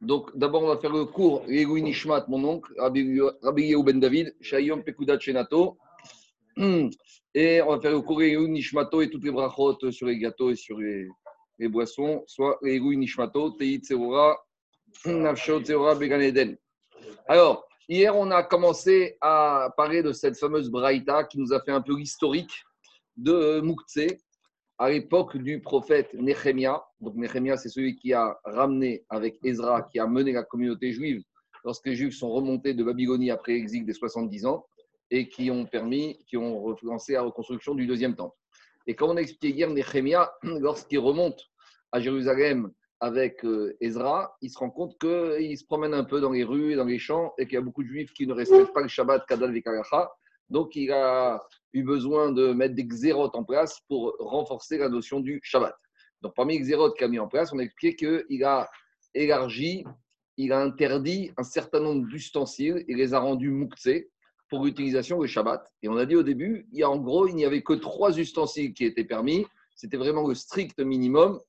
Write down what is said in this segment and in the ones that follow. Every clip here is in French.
Donc, d'abord, on va faire le cours Egoui Nishmat, mon oncle, Rabbi Yehu Ben David, Shayom Pekudat Shenato. Et on va faire le cours Egoui Nishmato et toutes les brachot sur les gâteaux et sur les, boissons, soit Egoui Nishmato, Teit Tseora, Nafsho Tseora Began Eden. Alors, hier, on a commencé à parler de cette fameuse Braïta qui nous a fait un peu l'historique de Mouktsé à l'époque du prophète Nehemia. Donc Nehemia, c'est celui qui a ramené avec Ezra, qui a mené la communauté juive lorsque les Juifs sont remontés de Babylonie après l'exil des 70 ans et qui ont permis, qui ont lancé la reconstruction du deuxième temple. Et comme on a expliqué hier, Nehemia, lorsqu'il remonte à Jérusalem avec euh, Ezra, il se rend compte qu'il se promène un peu dans les rues, dans les champs, et qu'il y a beaucoup de Juifs qui ne respectent pas le Shabbat Kadal Vekaracha. Donc, il a eu besoin de mettre des xérotes en place pour renforcer la notion du Shabbat. Donc, parmi les xérotes qu'il a mis en place, on a expliqué qu'il a élargi, il a interdit un certain nombre d'ustensiles et les a rendus mouktsé pour l'utilisation du Shabbat. Et on a dit au début, il y a, en gros, il n'y avait que trois ustensiles qui étaient permis. C'était vraiment le strict minimum.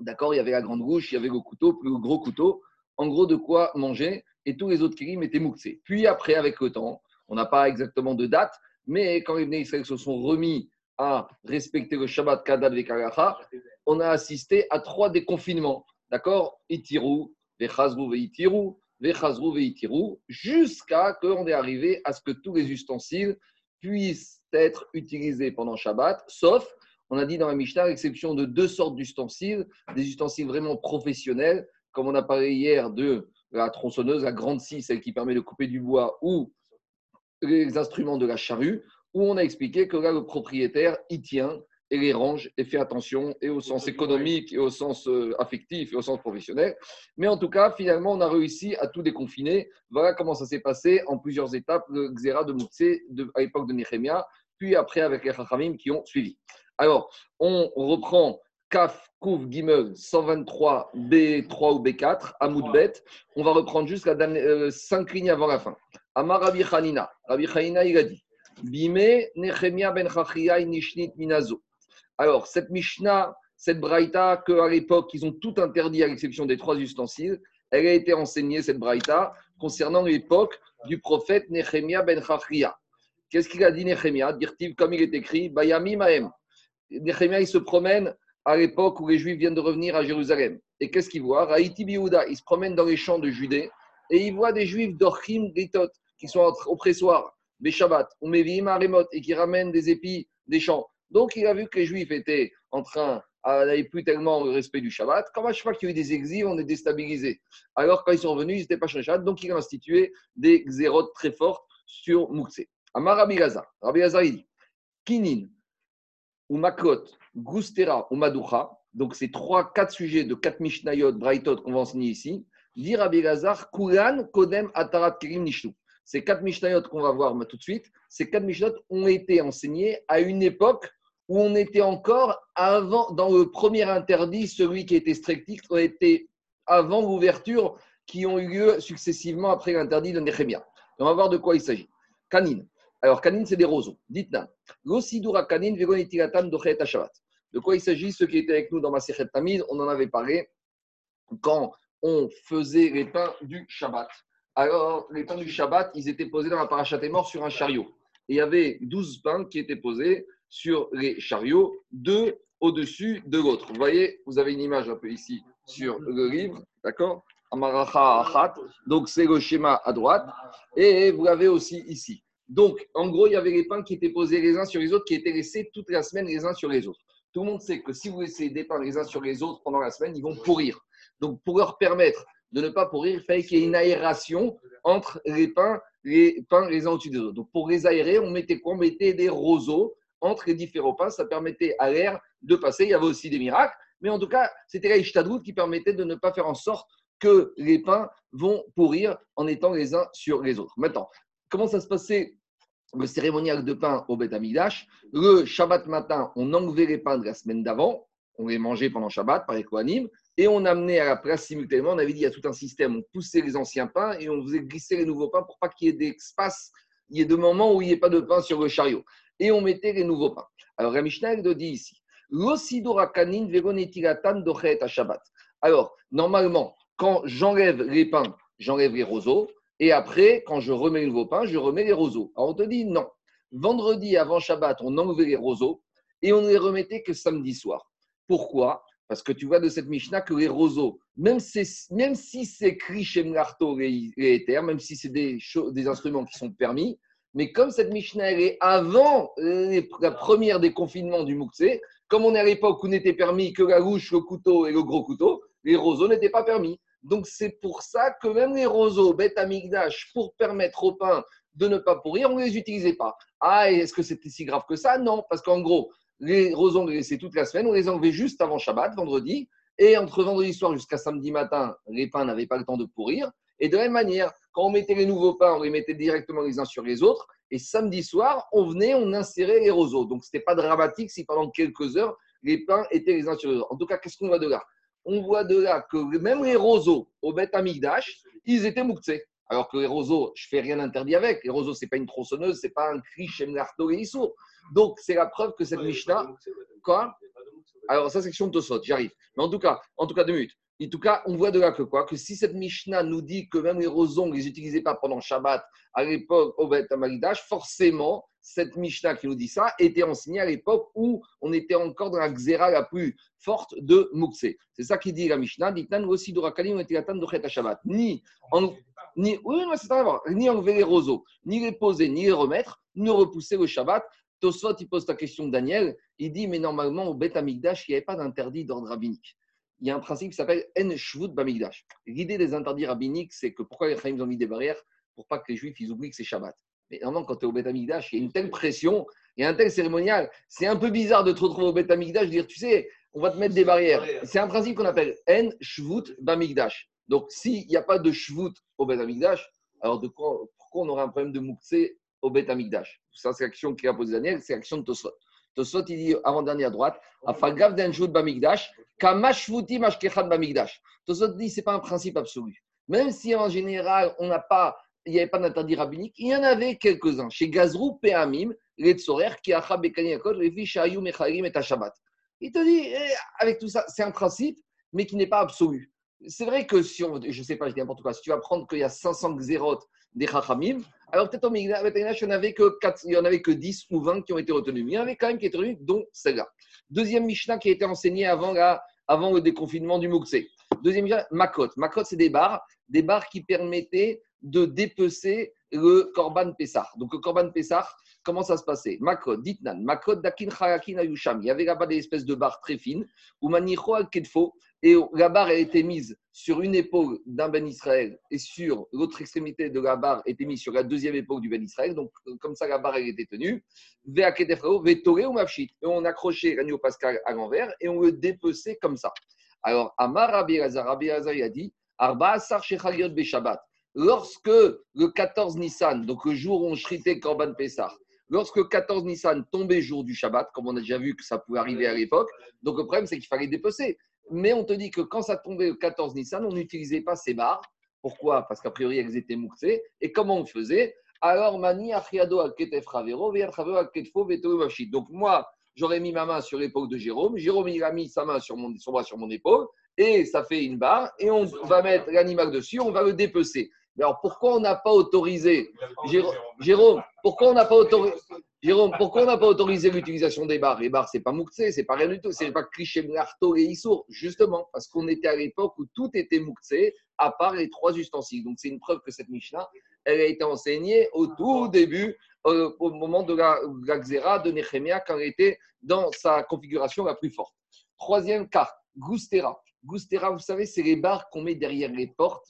D'accord Il y avait la grande bouche, il y avait le couteau, plus le gros couteau. En gros, de quoi manger. Et tous les autres kirim étaient mouktsé. Puis après, avec le temps, on n'a pas exactement de date, mais quand les Israël se sont remis à respecter le Shabbat Kadad Vekaracha, on a assisté à trois déconfinements. D'accord? Itiru, Vechazru Veitiru, Vechazru Veitiru, jusqu'à qu'on est arrivé à ce que tous les ustensiles puissent être utilisés pendant Shabbat, sauf, on a dit dans la Mishnah, à l'exception de deux sortes d'ustensiles, des ustensiles vraiment professionnels, comme on a parlé hier de la tronçonneuse, la grande scie, celle qui permet de couper du bois, ou les instruments de la charrue, où on a expliqué que là, le propriétaire y tient et les range et fait attention, et au sens économique, et au sens euh, affectif, et au sens professionnel. Mais en tout cas, finalement, on a réussi à tout déconfiner. Voilà comment ça s'est passé en plusieurs étapes, le Xéra de Moutsé à l'époque de Nehemia, puis après avec les Chachamim qui ont suivi. Alors, on reprend Kaf, Kouf, Gimel, 123, B3 ou B4, Amoudbet. On va reprendre jusqu'à 5 euh, lignes avant la fin. Amar Rabbi Hanina. Rabbi Hanina, il a dit Bime Nechemia ben Nishnit Minazo. Alors, cette Mishnah, cette Braïta, qu'à l'époque, ils ont tout interdit à l'exception des trois ustensiles, elle a été enseignée, cette Braïta, concernant l'époque du prophète Nechemia ben Chachia. Qu'est-ce qu'il a dit Nechemia? Dire-t-il, comme il est écrit, Bayami Mahem. Nechemia, il se promène à l'époque où les Juifs viennent de revenir à Jérusalem. Et qu'est-ce qu'il voit? Raïti Biouda, il se promène dans les champs de Judée et il voit des Juifs d'Orchim Gritot qui sont au pressoir, des Shabbat, ou Mevim Aremot et qui ramènent des épis des champs. Donc il a vu que les Juifs étaient en train n'avaient plus tellement le respect du Shabbat. Comme à chaque fois qu'il y a eu des exils, on est déstabilisé. Alors quand ils sont revenus, ils n'étaient pas sur le Shabbat, donc il a institué des xérotes très fortes sur Mouksé. Amar Rabbi Gaza, Rabbi Gaza il dit Kinin, ou Makot, Gustera ou Maducha, donc ces trois, quatre sujets de quatre Mishnayot, Braithot qu'on va enseigner ici, dit Rabbi Gazar, Kulan, Kodem, Atarat, Kirim, Nishnu. Ces quatre Mishnayot qu'on va voir tout de suite, ces quatre Mishnayot ont été enseignés à une époque où on était encore avant, dans le premier interdit, celui qui était strictif, on était avant l'ouverture qui ont eu lieu successivement après l'interdit de Nehemia. On va voir de quoi il s'agit. Canine. Alors, canine, c'est des roseaux. Dites-nous. Canine. De quoi il s'agit Ceux qui étaient avec nous dans ma Tamid, on en avait parlé quand on faisait les pains du Shabbat. Alors, les pains du Shabbat, ils étaient posés dans la parachat mort sur un chariot. Et il y avait 12 pains qui étaient posés sur les chariots, deux au-dessus de l'autre. Vous voyez, vous avez une image un peu ici sur le livre, d'accord? Donc c'est le schéma à droite. Et vous l'avez aussi ici. Donc, en gros, il y avait les pains qui étaient posés les uns sur les autres, qui étaient laissés toute la semaine les uns sur les autres. Tout le monde sait que si vous laissez des pains les uns sur les autres pendant la semaine, ils vont pourrir. Donc, pour leur permettre de ne pas pourrir, il fallait qu'il y ait une aération entre les pains, les pains les uns au-dessus des autres. Donc, pour les aérer, on mettait quoi? On mettait des roseaux entre les différents pains. Ça permettait à l'air de passer. Il y avait aussi des miracles. Mais en tout cas, c'était la Ishtadrout qui permettait de ne pas faire en sorte que les pains vont pourrir en étant les uns sur les autres. Maintenant, comment ça se passait? Le cérémonial de pain au Beth Amidash. Le Shabbat matin, on enlevait les pains de la semaine d'avant, on les mangeait pendant Shabbat par les Kohanim, et on amenait à la place simultanément, on avait dit il y a tout un système, on poussait les anciens pains et on faisait glisser les nouveaux pains pour pas qu'il y ait d'espace, il y ait de moments où il n'y ait pas de pain sur le chariot. Et on mettait les nouveaux pains. Alors, la Mishnah dit ici, Shabbat. Alors, normalement, quand j'enlève les pains, j'enlève les roseaux. Et après, quand je remets le nouveau pain, je remets les roseaux. Alors on te dit non. Vendredi avant Shabbat, on enlevait les roseaux et on ne les remettait que samedi soir. Pourquoi? Parce que tu vois de cette Mishnah que les roseaux, même, si c'est écrit chez Mlarto et Ether, même si c'est des, instruments qui sont permis, mais comme cette Mishnah est avant la première des confinements du Moukse, comme on est à l'époque où n'était permis que la louche, le couteau et le gros couteau, les roseaux n'étaient pas permis. Donc c'est pour ça que même les roseaux, bêtes amigdash, pour permettre au pain de ne pas pourrir, on ne les utilisait pas. Ah, est-ce que c'était si grave que ça? Non, parce qu'en gros, les les laissait toute la semaine, on les enlevait juste avant Shabbat, vendredi, et entre vendredi soir jusqu'à samedi matin, les pains n'avaient pas le temps de pourrir. Et de la même manière, quand on mettait les nouveaux pains, on les mettait directement les uns sur les autres. Et samedi soir, on venait, on insérait les roseaux. Donc, ce n'était pas dramatique si pendant quelques heures, les pains étaient les uns sur les autres. En tout cas, qu'est-ce qu'on voit de là? On voit de là que même les roseaux au Beth Amigdash, ils étaient mouktsés. Alors que les roseaux, je fais rien interdit avec. Les roseaux, ce n'est pas une tronçonneuse, ce n'est pas un cri chez et Donc, c'est la preuve que cette Mishnah. Quoi Alors, ça, c'est question de Tosot, j'arrive. Mais en tout cas, en tout cas, deux minutes. En tout cas, on voit de là que quoi Que si cette Mishnah nous dit que même les rosons, ne les utilisaient pas pendant Shabbat, à l'époque au Beth forcément, cette Mishnah qui nous dit ça était enseignée à l'époque où on était encore dans la xéra la plus forte de Mukse. C'est ça qui dit la Mishnah. Dit aussi d'Orakalim était de Shabbat. Ni, en, ni, oui, c'est ni enlever les roseaux, ni les poser, ni les remettre, ni repousser le Shabbat. Tosfot, il pose la question de Daniel. Il dit, mais normalement, au Beth Amigdash, il n'y avait pas d'interdit d'ordre rabbinique il y a un principe qui s'appelle En Shvut Bamigdash. L'idée des interdits rabbiniques, c'est que pourquoi les Chaim ont mis des barrières? Pour pas que les Juifs ils oublient que c'est Shabbat. Mais normalement, quand tu es au Beth Amigdash, il y a une telle pression, il y a un tel cérémonial. C'est un peu bizarre de te retrouver au Beth Amigdash, de dire, tu sais, on va te mettre des barrières. C'est un principe qu'on appelle En Shvut Bamigdash. Donc, s'il n'y a pas de Shvut au Beth Amigdash, alors de quoi, pourquoi on aurait un problème de Moukse au Beth Amigdash Ça, c'est l'action qui a posé Daniel, c'est l'action de Tosfot. Tosfot, il dit avant-dernier à droite, Afagav d'Enjoud Bamigdash, Kamashvuti Mashkechan Bamigdash. Tosfot dit, ce n'est pas un principe absolu. Même si en général, on n'a pas, il n'y avait pas d'interdit rabbinique, il y en avait quelques-uns. Chez Gazrou, Peamim, les Tzorer, qui a Bekaniakot, filles Shayou, Mechalim et Shabbat. Il te dit, eh, avec tout ça, c'est un principe, mais qui n'est pas absolu. C'est vrai que si on, je sais pas, je dis n'importe quoi, si tu vas prendre qu'il y a 500 xérotes des Chachamim, alors peut-être au Migdash, il n'y en avait que en avait que 10 ou 20 qui ont été retenus. Mais il y en avait quand même qui étaient retenus, dont celle-là. Deuxième Mishnah qui a été enseignée avant, le déconfinement du Moukse. Deuxième Mishnah, Makot. Makot, c'est des bars, des bars qui permettaient de dépecer le Korban Pessah. Donc le Korban Pessah, comment ça se passait? Makot, Ditnan, Makot Dakin Charakin Ayusham. Il y avait là-bas des espèces de barres très fines, ou Manicho al Kedfo, et la barre a été mise sur une épaule d'un Ben Israël et sur l'autre extrémité de la barre était mise sur la deuxième épaule du Ben Israël. Donc, comme ça, la barre elle était tenue. Et on accrochait l'agneau pascal à l'envers et on le dépeçait comme ça. Alors, Amar Rabbi Rabbi a dit Arba. Lorsque le 14 Nissan, donc le jour où on shritait Korban Pessah, lorsque le 14 Nissan tombait jour du Shabbat, comme on a déjà vu que ça pouvait arriver à l'époque, donc le problème c'est qu'il fallait dépecer. Mais on te dit que quand ça tombait le 14 Nissan, on n'utilisait pas ces barres. Pourquoi? Parce qu'a priori, elles étaient mouxées. Et comment on faisait? Alors, mani achiado al al Donc, moi, j'aurais mis ma main sur l'épaule de Jérôme. Jérôme, il a mis sa main sur mon, son bras sur mon épaule. Et ça fait une barre. Et on va mettre l'animal dessus, on va le dépecer. Alors, pourquoi on n'a pas autorisé Jérôme, pourquoi on n'a pas autorisé Jérôme, pourquoi on n'a pas autorisé l'utilisation des barres? Les barres, c'est pas mouktsé, c'est pas rien du tout, c'est pas cliché marteau et issour, justement, parce qu'on était à l'époque où tout était mouktsé, à part les trois ustensiles. Donc c'est une preuve que cette Mishnah, elle a été enseignée au tout début, euh, au moment de la, la de Nehemia, quand elle était dans sa configuration la plus forte. Troisième cas, Gustera. Gustera, vous savez, c'est les barres qu'on met derrière les portes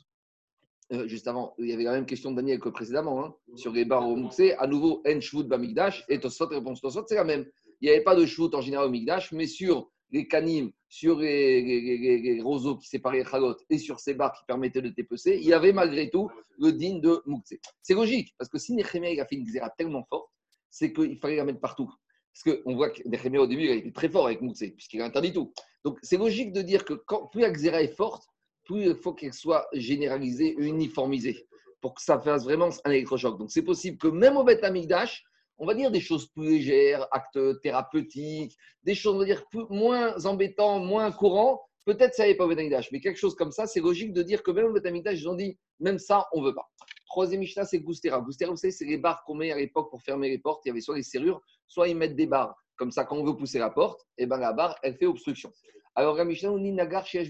euh, juste avant, il y avait la même question de Daniel que précédemment, hein, sur les barres au Moussé. À nouveau, En Shvut Bamigdash, et Tosot, réponse Tosot, c'est la même. Il n'y avait pas de Shvut en général au Migdash, mais sur les canimes, sur les, roseaux qui séparaient les et sur ces barres qui permettaient de dépecer, il y avait malgré tout le din de Moukse. C'est logique, parce que si Nechemia a fait une xéra tellement forte, c'est qu'il fallait la mettre partout. Parce qu'on voit que Nechemia au début, il était très fort avec Moukse, puisqu'il a interdit tout. Donc c'est logique de dire que quand, plus la xéra est forte, plus il faut qu'elle soit généralisée, uniformisée, pour que ça fasse vraiment un électrochoc. Donc c'est possible que même au Beth Amigdash, on va dire des choses plus légères, actes thérapeutiques, des choses, on va dire, moins embêtants, moins courants, Peut-être ça n'est pas au Betamidash, mais quelque chose comme ça, c'est logique de dire que même au Betamidash, ils ont dit, même ça, on ne veut pas. Troisième Mishnah, c'est Goustera. Goustera, vous savez, c'est les barres qu'on met à l'époque pour fermer les portes. Il y avait soit les serrures, soit ils mettent des barres. Comme ça, quand on veut pousser la porte, et eh ben la barre, elle fait obstruction. Alors, la Mishnah, on dit Nagar chez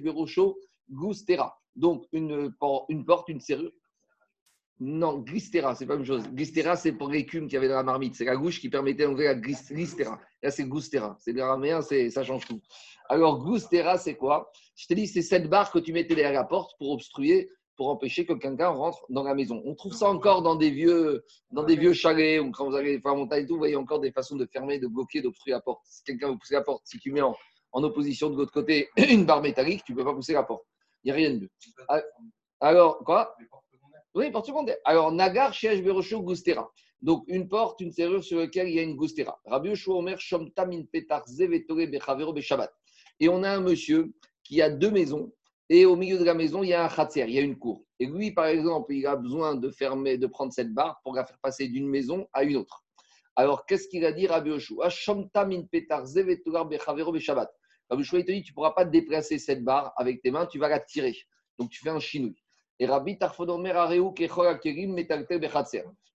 Goustera. Donc, une, porte, une serrure. Non, glistera, c'est pas la même chose. Glistera, c'est pour l'écume qu'il y avait dans la marmite. C'est la gouche qui permettait d'enlever la glistera. Là, c'est goustera. C'est l'araméen, ça change tout. Alors, goustera, c'est quoi? Je te dis, c'est cette barre que tu mettais derrière la porte pour obstruer, pour empêcher que quelqu'un rentre dans la maison. On trouve ça encore dans des vieux, dans des vieux chalets, quand vous allez faire montagne et tout, vous voyez encore des façons de fermer, de bloquer, d'obstruer la porte. Si quelqu'un veut pousser la porte, si tu mets en, opposition de l'autre côté une barre métallique, tu ne peux pas pousser la porte. Il n'y a rien de mieux. Ah, alors, quoi? oui, porte secondaire. Alors, Nagar, Shesh, Berosho, Gustera. Donc, une porte, une serrure sur laquelle il y a une Gustera. Rabbi Omer, Shomta, Min Petar, Zevetore, Bechavero, Beshabat. Et on a un monsieur qui a deux maisons. Et au milieu de la maison, il y a un khatser, il y a une cour. Et lui, par exemple, il a besoin de fermer, de prendre cette barre pour la faire passer d'une maison à une autre. Alors, qu'est-ce qu'il a dit, Rabbi Yoshua? Shomta, Min Petar, Zevetore, Bechavero, Beshabat. Rabbi Yoshua, il te dit, tu ne pourras pas déplacer cette barre avec tes mains, tu vas la tirer. Donc, tu fais un chinouille. Et Rabbi Tarfon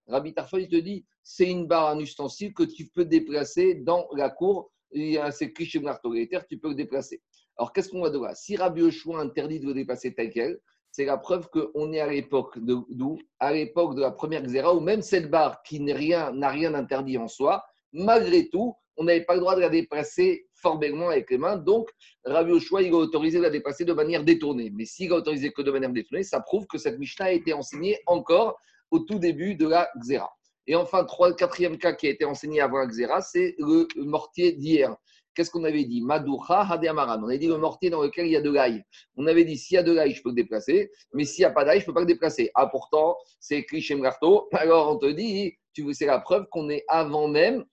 Rabbi Tarfon, il te dit, c'est une barre, un ustensile que tu peux déplacer dans la cour. Il y a ces clichés tu peux le déplacer. Alors, qu'est-ce qu'on va devoir? Si Rabbi Yoshua interdit de le déplacer tel quel, c'est la preuve qu'on est à l'époque d'où? À l'époque de la première Xéra, où même cette barre qui n'a rien, rien interdit en soi, malgré tout, on n'avait pas le droit de la déplacer formellement avec les mains. Donc, Rabbi Oshua, il a autorisé de la déplacer de manière détournée. Mais s'il a autorisé que de manière détournée, ça prouve que cette Mishnah a été enseignée encore au tout début de la Xéra. Et enfin, le quatrième cas qui a été enseigné avant la Xéra, c'est le mortier d'hier. Qu'est-ce qu'on avait dit? Madoucha Amaran. On avait dit le mortier dans lequel il y a de l'ail. On avait dit s'il y a de l'ail, je peux le déplacer, mais s'il n'y a pas d'ail, je ne peux pas le déplacer. Ah, pourtant, c'est écrit chez Mgarto. Alors on te dit, tu c'est la preuve qu'on est avant même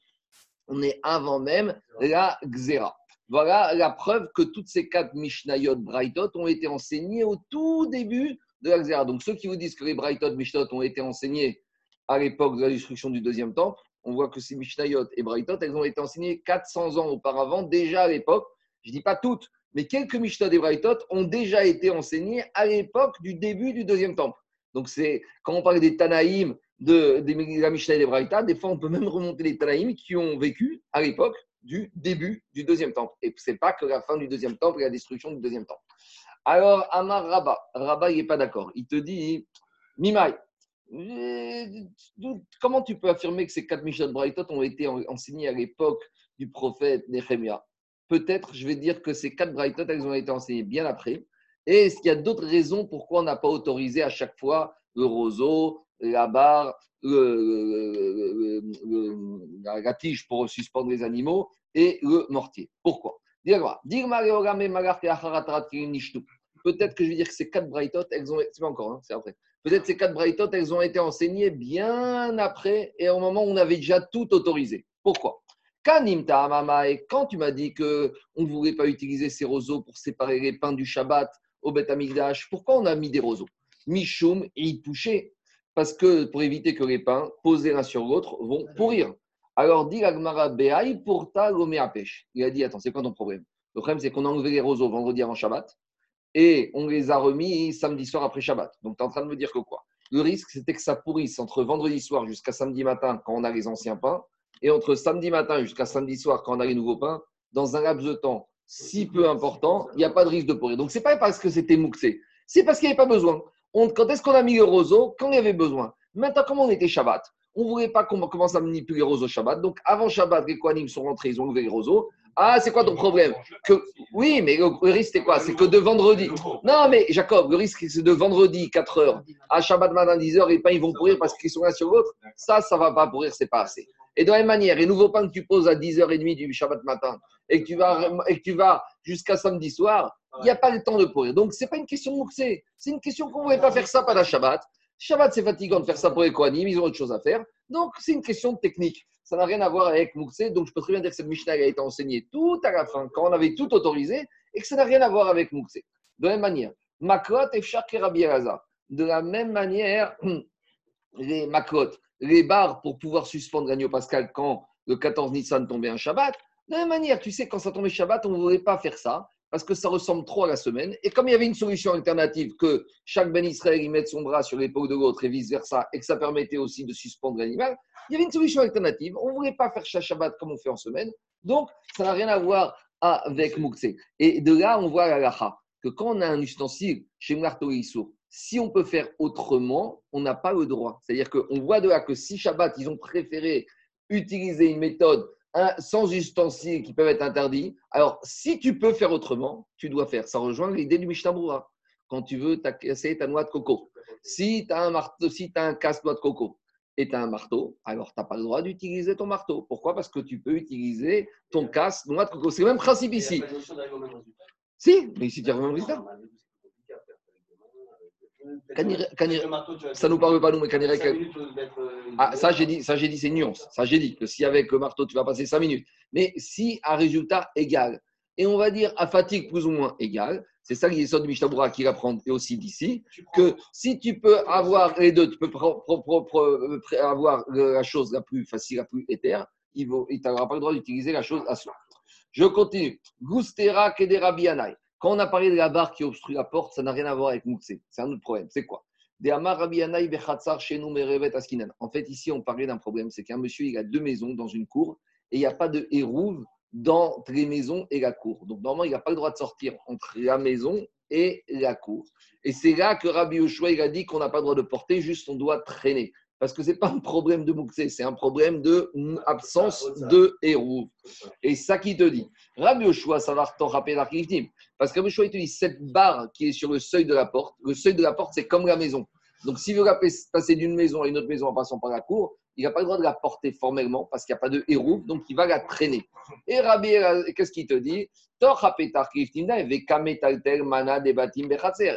on est avant même la Xéra. Voilà la preuve que toutes ces quatre Mishnayot, Brightot ont été enseignées au tout début de la Xéra. Donc ceux qui vous disent que les Brightot, Mishnayot ont été enseignés à l'époque de la destruction du deuxième temple, on voit que ces Mishnayot et Brightot, elles ont été enseignées 400 ans auparavant, déjà à l'époque. Je ne dis pas toutes, mais quelques Mishnayot et Brightot ont déjà été enseignées à l'époque du début du deuxième temple. Donc c'est quand on parle des Tanaïm de, de la Mishnah et des Braïta, des fois on peut même remonter les Tanaïm qui ont vécu à l'époque du début du deuxième temple. Et ce n'est pas que la fin du deuxième temple et la destruction du deuxième temple. Alors, Amar Rabba, Rabba, n'est pas d'accord. Il te dit, Mimai, comment tu peux affirmer que ces quatre Mishnah de ont été enseignés à l'époque du prophète Nehemia? Peut-être, je vais dire que ces quatre Braïtot, elles ont été enseignées bien après. Et est-ce qu'il y a d'autres raisons pourquoi on n'a pas autorisé à chaque fois le roseau, la barre, la tige pour suspendre les animaux et le mortier. Pourquoi? Peut-être que je vais dire que ces quatre braïtotes, elles ont, c'est pas encore, hein, c'est après. Peut-être ces quatre braïtotes, elles ont été enseignées bien après et au moment où on avait déjà tout autorisé. Pourquoi? Et quand tu m'as dit qu'on ne voulait pas utiliser ces roseaux pour séparer les pains du Shabbat au Beth Amikdash, pourquoi on a mis des roseaux? Mishum et touché parce que pour éviter que les pains posés l'un sur l'autre vont pourrir. Alors dit l'Agmara Beaï pour ta à pêche. Il a dit Attends, c'est quoi ton problème? Le problème, c'est qu'on a enlevé les roseaux vendredi avant Shabbat et on les a remis samedi soir après Shabbat. Donc tu es en train de me dire que quoi? Le risque, c'était que ça pourrisse entre vendredi soir jusqu'à samedi matin quand on a les anciens pains et entre samedi matin jusqu'à samedi soir quand on a les nouveaux pains, dans un laps de temps si peu important, il n'y a pas de risque de pourrir. Donc, ce n'est pas parce que c'était mouxé, c'est parce qu'il n'y avait pas besoin quand est-ce qu'on a mis le roseau? Quand il y avait besoin. Maintenant, comme on était Shabbat, on ne voulait pas qu'on commence à manipuler les roseaux Shabbat. Donc, avant Shabbat, les Kohanim sont rentrés, ils ont levé les roseaux. Ah, c'est quoi ton problème? Que... Oui, mais le, risque, c'est quoi? C'est que de vendredi. Non, mais Jacob, le risque, c'est de vendredi, 4 heures, à Shabbat matin, 10 heures, les pains, ils vont pourrir parce qu'ils sont là sur l'autre. Ça, ça va pas pourrir, c'est pas assez. Et de la même manière, les nouveaux pains que tu poses à 10h30 du Shabbat matin et que tu vas, et que tu vas jusqu'à samedi soir, il n'y a pas le temps de pourrir. Donc, ce n'est pas une question de moukse. C'est une question qu'on ne voulait pas faire ça pendant Shabbat. Shabbat, c'est fatigant de faire ça pour les Kohanim, ils ont autre chose à faire. Donc, c'est une question de technique. Ça n'a rien à voir avec moukse. Donc, je peux très bien dire que cette Mishnah a été enseignée tout à la fin, quand on avait tout autorisé, et que ça n'a rien à voir avec moukse. De la même manière, Makrot et et Rabbi De la même manière, les Makrot, les barres pour pouvoir suspendre l'agneau pascal quand le 14 Nissan tombait un Shabbat. De la même manière, tu sais, quand ça tombait Shabbat, on ne voulait pas faire ça parce que ça ressemble trop à la semaine. Et comme il y avait une solution alternative que chaque Ben Israël y mette son bras sur l'épaule de l'autre et vice-versa, et que ça permettait aussi de suspendre l'animal, il y avait une solution alternative. On ne voulait pas faire Shabbat comme on fait en semaine. Donc, ça n'a rien à voir avec Moukse. Et de là, on voit la lacha, que quand on a un ustensile chez Mlarto si on peut faire autrement, on n'a pas le droit. C'est-à-dire qu'on voit de là que si Shabbat, ils ont préféré utiliser une méthode sans ustensiles qui peuvent être interdits, alors si tu peux faire autrement, tu dois faire. Ça rejoint l'idée du Mishnah Quand tu veux casser ta noix de coco. Si tu as un marteau, si tu as un casse-noix de coco et tu as un marteau, alors tu n'as pas le droit d'utiliser ton marteau. Pourquoi? Parce que tu peux utiliser ton casse-noix de coco. C'est le même principe ici. Si, mais ici tu as vraiment résultat ça ne nous parle pas, nous, mais ah, ça, j'ai dit, ça, j'ai dit, c'est nuance. Ça, j'ai dit que si avec le marteau, tu vas passer 5 minutes. Mais si à résultat égal, et on va dire à fatigue plus ou moins égale, c'est ça qui est de Mishtabura qui apprend et aussi d'ici, que si tu peux avoir les deux, tu peux avoir la chose la plus facile, la plus éthère, il n'aura pas le droit d'utiliser la chose à soi. Je continue. Gustera Kederabianai. Quand on a parlé de la barre qui obstrue la porte, ça n'a rien à voir avec Moukse. C'est un autre problème. C'est quoi? En fait, ici, on parlait d'un problème, c'est qu'un monsieur, il a deux maisons dans une cour et il n'y a pas de hérouve dans les maisons et la cour. Donc, normalement, il n'a pas le droit de sortir entre la maison et la cour. Et c'est là que Rabbi Yoshua, il a dit qu'on n'a pas le droit de porter, juste on doit traîner. Parce que ce n'est pas un problème de Mouxé, c'est un problème d'absence de héros. Et ça qui te dit. Rabbi Yoshua, ça va te rappeler Parce que Rabbi Yoshua, il te dit cette barre qui est sur le seuil de la porte, le seuil de la porte, c'est comme la maison. Donc, s'il veut passer d'une maison à une autre maison en passant par la cour, il n'a pas le droit de la porter formellement parce qu'il n'y a pas de héros, donc il va la traîner. Et Rabbi, qu'est-ce qu'il te dit?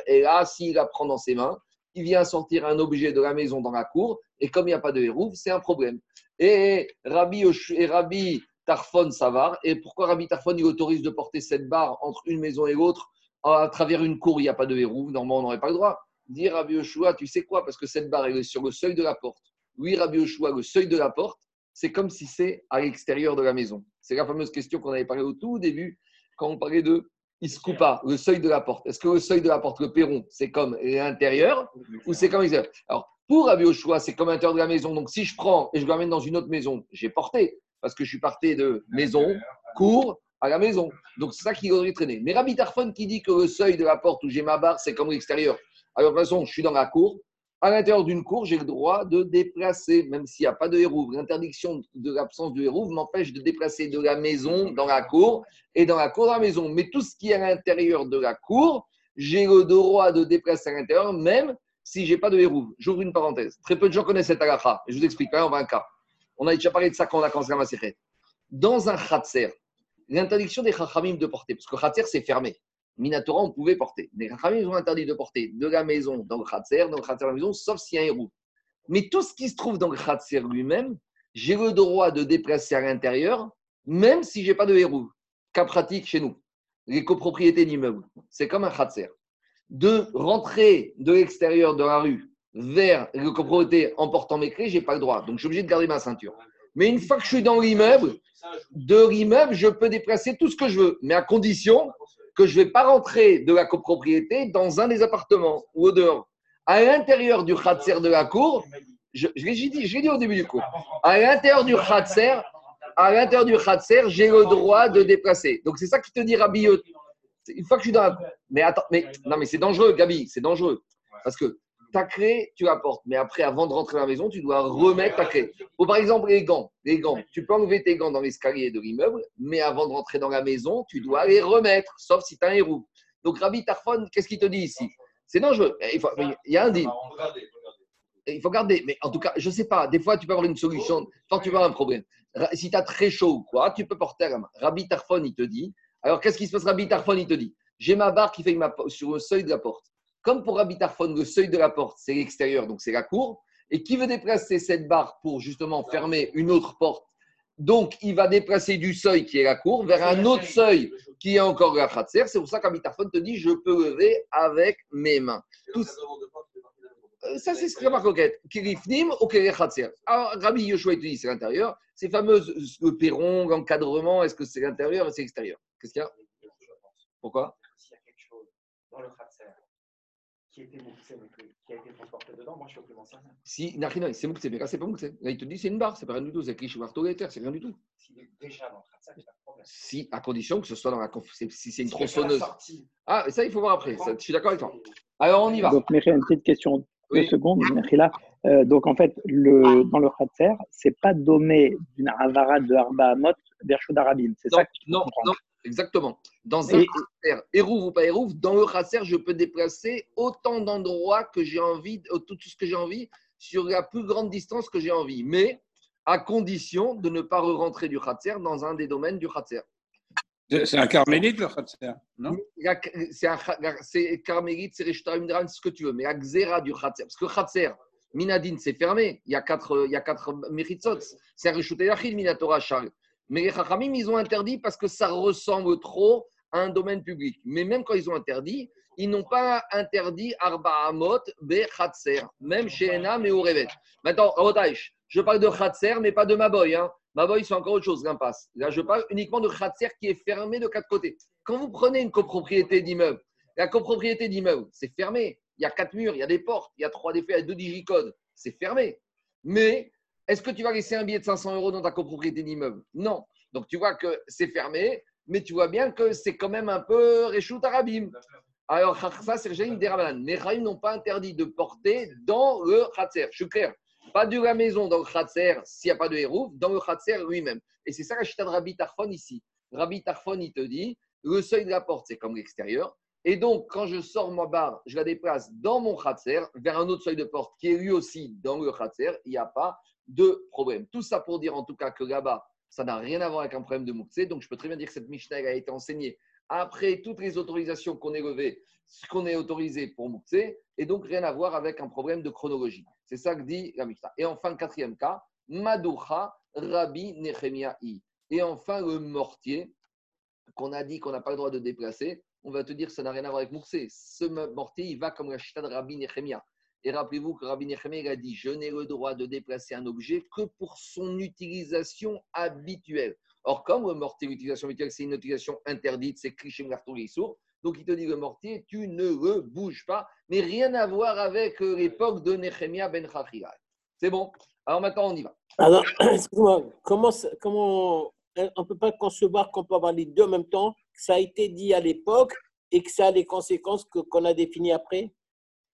Et là, s'il la prend dans ses mains, il vient sortir un objet de la maison dans la cour, et comme il n'y a pas de hérouve, c'est un problème. Et Rabbi, et Rabbi Tarfon Savar, et pourquoi Rabbi Tarfon il autorise de porter cette barre entre une maison et l'autre à travers une cour, il n'y a pas de hérouve, normalement on n'aurait pas le droit. Dire Rabbi Yoshua, tu sais quoi, parce que cette barre est sur le seuil de la porte. Oui, Rabbi Yoshua, le seuil de la porte, c'est comme si c'est à l'extérieur de la maison. C'est la fameuse question qu'on avait parlé au tout début, quand on parlait de il se coupe pas, le seuil de la porte. Est-ce que le seuil de la porte, le perron, c'est comme l'intérieur ou c'est comme l'extérieur? Alors, pour Rabbi Oshua, c'est comme l'intérieur de la maison. Donc, si je prends et je l'amène dans une autre maison, j'ai porté, parce que je suis parti de maison, cours, à la maison. Donc, c'est ça qui aurait traîné. Mais Rabbi Tarfon qui dit que le seuil de la porte où j'ai ma barre, c'est comme l'extérieur. Alors, de toute façon, je suis dans la cour, à l'intérieur d'une cour, j'ai le droit de déplacer, même s'il n'y a pas de hérouve. L'interdiction de l'absence de hérouve m'empêche de déplacer de la maison dans la cour et dans la cour dans la maison. Mais tout ce qui est à l'intérieur de la cour, j'ai le droit de déplacer à l'intérieur, même si je n'ai pas de hérouve. J'ouvre une parenthèse. Très peu de gens connaissent cette halakha. Je vous explique. on va un cas. On a déjà parlé de ça quand on a commencé à Dans un khatser, l'interdiction des chachamim de porter, parce que khatser, c'est fermé. Minatora, on pouvait porter. Les ont interdit de porter de la maison dans le Khatser, dans le Khatser la maison, sauf s'il y a un héros. Mais tout ce qui se trouve dans le Khatser lui-même, j'ai le droit de déplacer à l'intérieur, même si je n'ai pas de héros. Cas pratique chez nous. Les copropriétés d'immeubles, c'est comme un Khatser. De rentrer de l'extérieur de la rue vers les copropriétés en portant mes clés, je n'ai pas le droit. Donc, je suis obligé de garder ma ceinture. Mais une fois que je suis dans l'immeuble, de l'immeuble, je peux déplacer tout ce que je veux, mais à condition que je ne vais pas rentrer de la copropriété dans un des appartements ou au dehors. À l'intérieur du khatser de la cour, je, l'ai dit, dit au début du cours, à l'intérieur du khatser, à l'intérieur du khatser, j'ai le droit de déplacer. Donc c'est ça qui te dit Rabbi Une fois que je suis dans la Mais attends, mais non, mais c'est dangereux, Gabi, c'est dangereux. Parce que ta clé, tu la portes. Mais après, avant de rentrer à la maison, tu dois remettre ta. Ou par exemple, les gants. Les gants. Tu peux enlever tes gants dans l'escalier de l'immeuble, mais avant de rentrer dans la maison, tu dois les remettre, sauf si tu as un héros. Donc, Rabbi Tarfon, qu'est-ce qu'il te dit ici? C'est dangereux. Il, faut, il y a un dit. Il faut garder. Mais en tout cas, je ne sais pas. Des fois, tu peux avoir une solution quand tu vois un problème. Si tu as très chaud ou quoi, tu peux porter à la. Rabbi Tarfon, il te dit. Alors, qu'est-ce qui se passe? Rabbi Tarfon, il te dit J'ai ma barre qui fait sur le seuil de la porte. Comme pour Rabbi le seuil de la porte, c'est l'extérieur, donc c'est la cour. Et qui veut déplacer cette barre pour justement fermer une autre porte? Donc, il va déplacer du seuil qui est la cour vers un autre seuil qui est encore la khatser. C'est pour ça qu'Rabbi te dit je peux lever avec mes mains. Euh, ça, c'est ce que la coquette. Kirifnim ou khatser. Alors, Rabbi Yoshua, te dit c'est l'intérieur. Ces fameuses, le perron, l'encadrement, est-ce que c'est l'intérieur? Ou c'est l'extérieur Qu'est-ce qu'il y a? Pourquoi? S'il y a quelque chose dans le qui était a été transporté dedans, moi je suis servir. Si, Nachina, c'est mouxé, mais là, c'est pas mouxé. Là, il te dit c'est une barre, c'est pas rien du tout, c'est écrit chez c'est rien du tout. S'il est déjà dans le Khatser, il n'y a pas de problème. Si, à condition que ce soit dans la. Si c'est une tronçonneuse. Ah, ça, il faut voir après. Ça, je suis d'accord avec toi. Alors, on y va. Donc, une petite question. Deux secondes, là. Euh, donc, en fait, le, dans le Khatser, c'est pas dommé d'une Avara de Arba Amot vers Shudarabim. C'est ça que Non, non, Exactement. Dans un khatser, Hérouv ou pas Hérouv, dans le khatser, je peux déplacer autant d'endroits que j'ai envie, tout ce que j'ai envie, sur la plus grande distance que j'ai envie, mais à condition de ne pas rentrer du khatser dans un des domaines du khatser. C'est un carmélite le khatser, non? C'est carmélite, c'est Rishtarim ce que tu veux, mais à Xera du khatser. Parce que khatser, Minadine, c'est fermé. Il y a quatre, il y a quatre C'est un Rishutayachid, Minatora Charles. Mais les Chachamim, ils ont interdit parce que ça ressemble trop à un domaine public. Mais même quand ils ont interdit, ils n'ont pas interdit Arba Amot Be Khatser, même chez Enam et au Revet. Maintenant, Rotaïch, je parle de Khatser, mais pas de Maboy. Hein. Maboy, c'est encore autre chose, l'impasse. Là, je parle uniquement de Khatser qui est fermé de quatre côtés. Quand vous prenez une copropriété d'immeuble, la copropriété d'immeuble, c'est fermé. Il y a quatre murs, il y a des portes, il y a trois défauts, il y a deux digicodes. C'est fermé. Mais est-ce que tu vas laisser un billet de 500 euros dans ta copropriété d'immeuble? Non. Donc tu vois que c'est fermé, mais tu vois bien que c'est quand même un peu Réchout Arabim. Alors, ça, c'est le Rabanan. Les Raïm n'ont pas interdit de porter dans le Khatser. Je suis clair. Pas de la maison dans le Khatser s'il n'y a pas de héros, dans le Khatser lui-même. Et c'est ça la chita de Rabbi Tarfon ici. Rabbi Tarfon, il te dit le seuil de la porte, c'est comme l'extérieur. Et donc, quand je sors ma barre, je la déplace dans mon Khatser vers un autre seuil de porte qui est lui aussi dans le Khatser, il n'y a pas de problème. Tout ça pour dire en tout cas que là-bas, ça n'a rien à voir avec un problème de Moukse. Donc, je peux très bien dire que cette Mishnah a été enseignée après toutes les autorisations qu'on ait levées, ce qu'on est autorisé pour Moukse, et donc rien à voir avec un problème de chronologie. C'est ça que dit la Mishnah. Et enfin, quatrième cas, Madoucha Rabbi Nechemiahi. Et enfin, le mortier qu'on a dit qu'on n'a pas le droit de déplacer, on va te dire que ça n'a rien à voir avec Moukse. Ce mortier, il va comme la chita de Rabbi Nechemia. Et rappelez-vous que Rabbi Nechemé a dit Je n'ai le droit de déplacer un objet que pour son utilisation habituelle. Or, comme le mortier, l'utilisation habituelle, c'est une utilisation interdite, c'est cliché sourd. Donc, il te dit le mortier, tu ne le bouges pas, mais rien à voir avec l'époque de Nechemia ben Chachilai. C'est bon? Alors maintenant, on y va. Alors, excuse-moi, comment, comment on ne peut pas concevoir qu'on peut avoir les deux en même temps, ça a été dit à l'époque et que ça a les conséquences qu'on a définies après?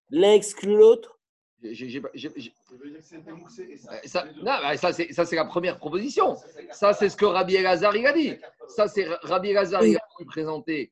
L'un exclut l'autre ça, ça c'est la première proposition. Ça, c'est ce que Rabbi Elazar a dit. Ça, c'est Rabbi Elazar qui a présenté.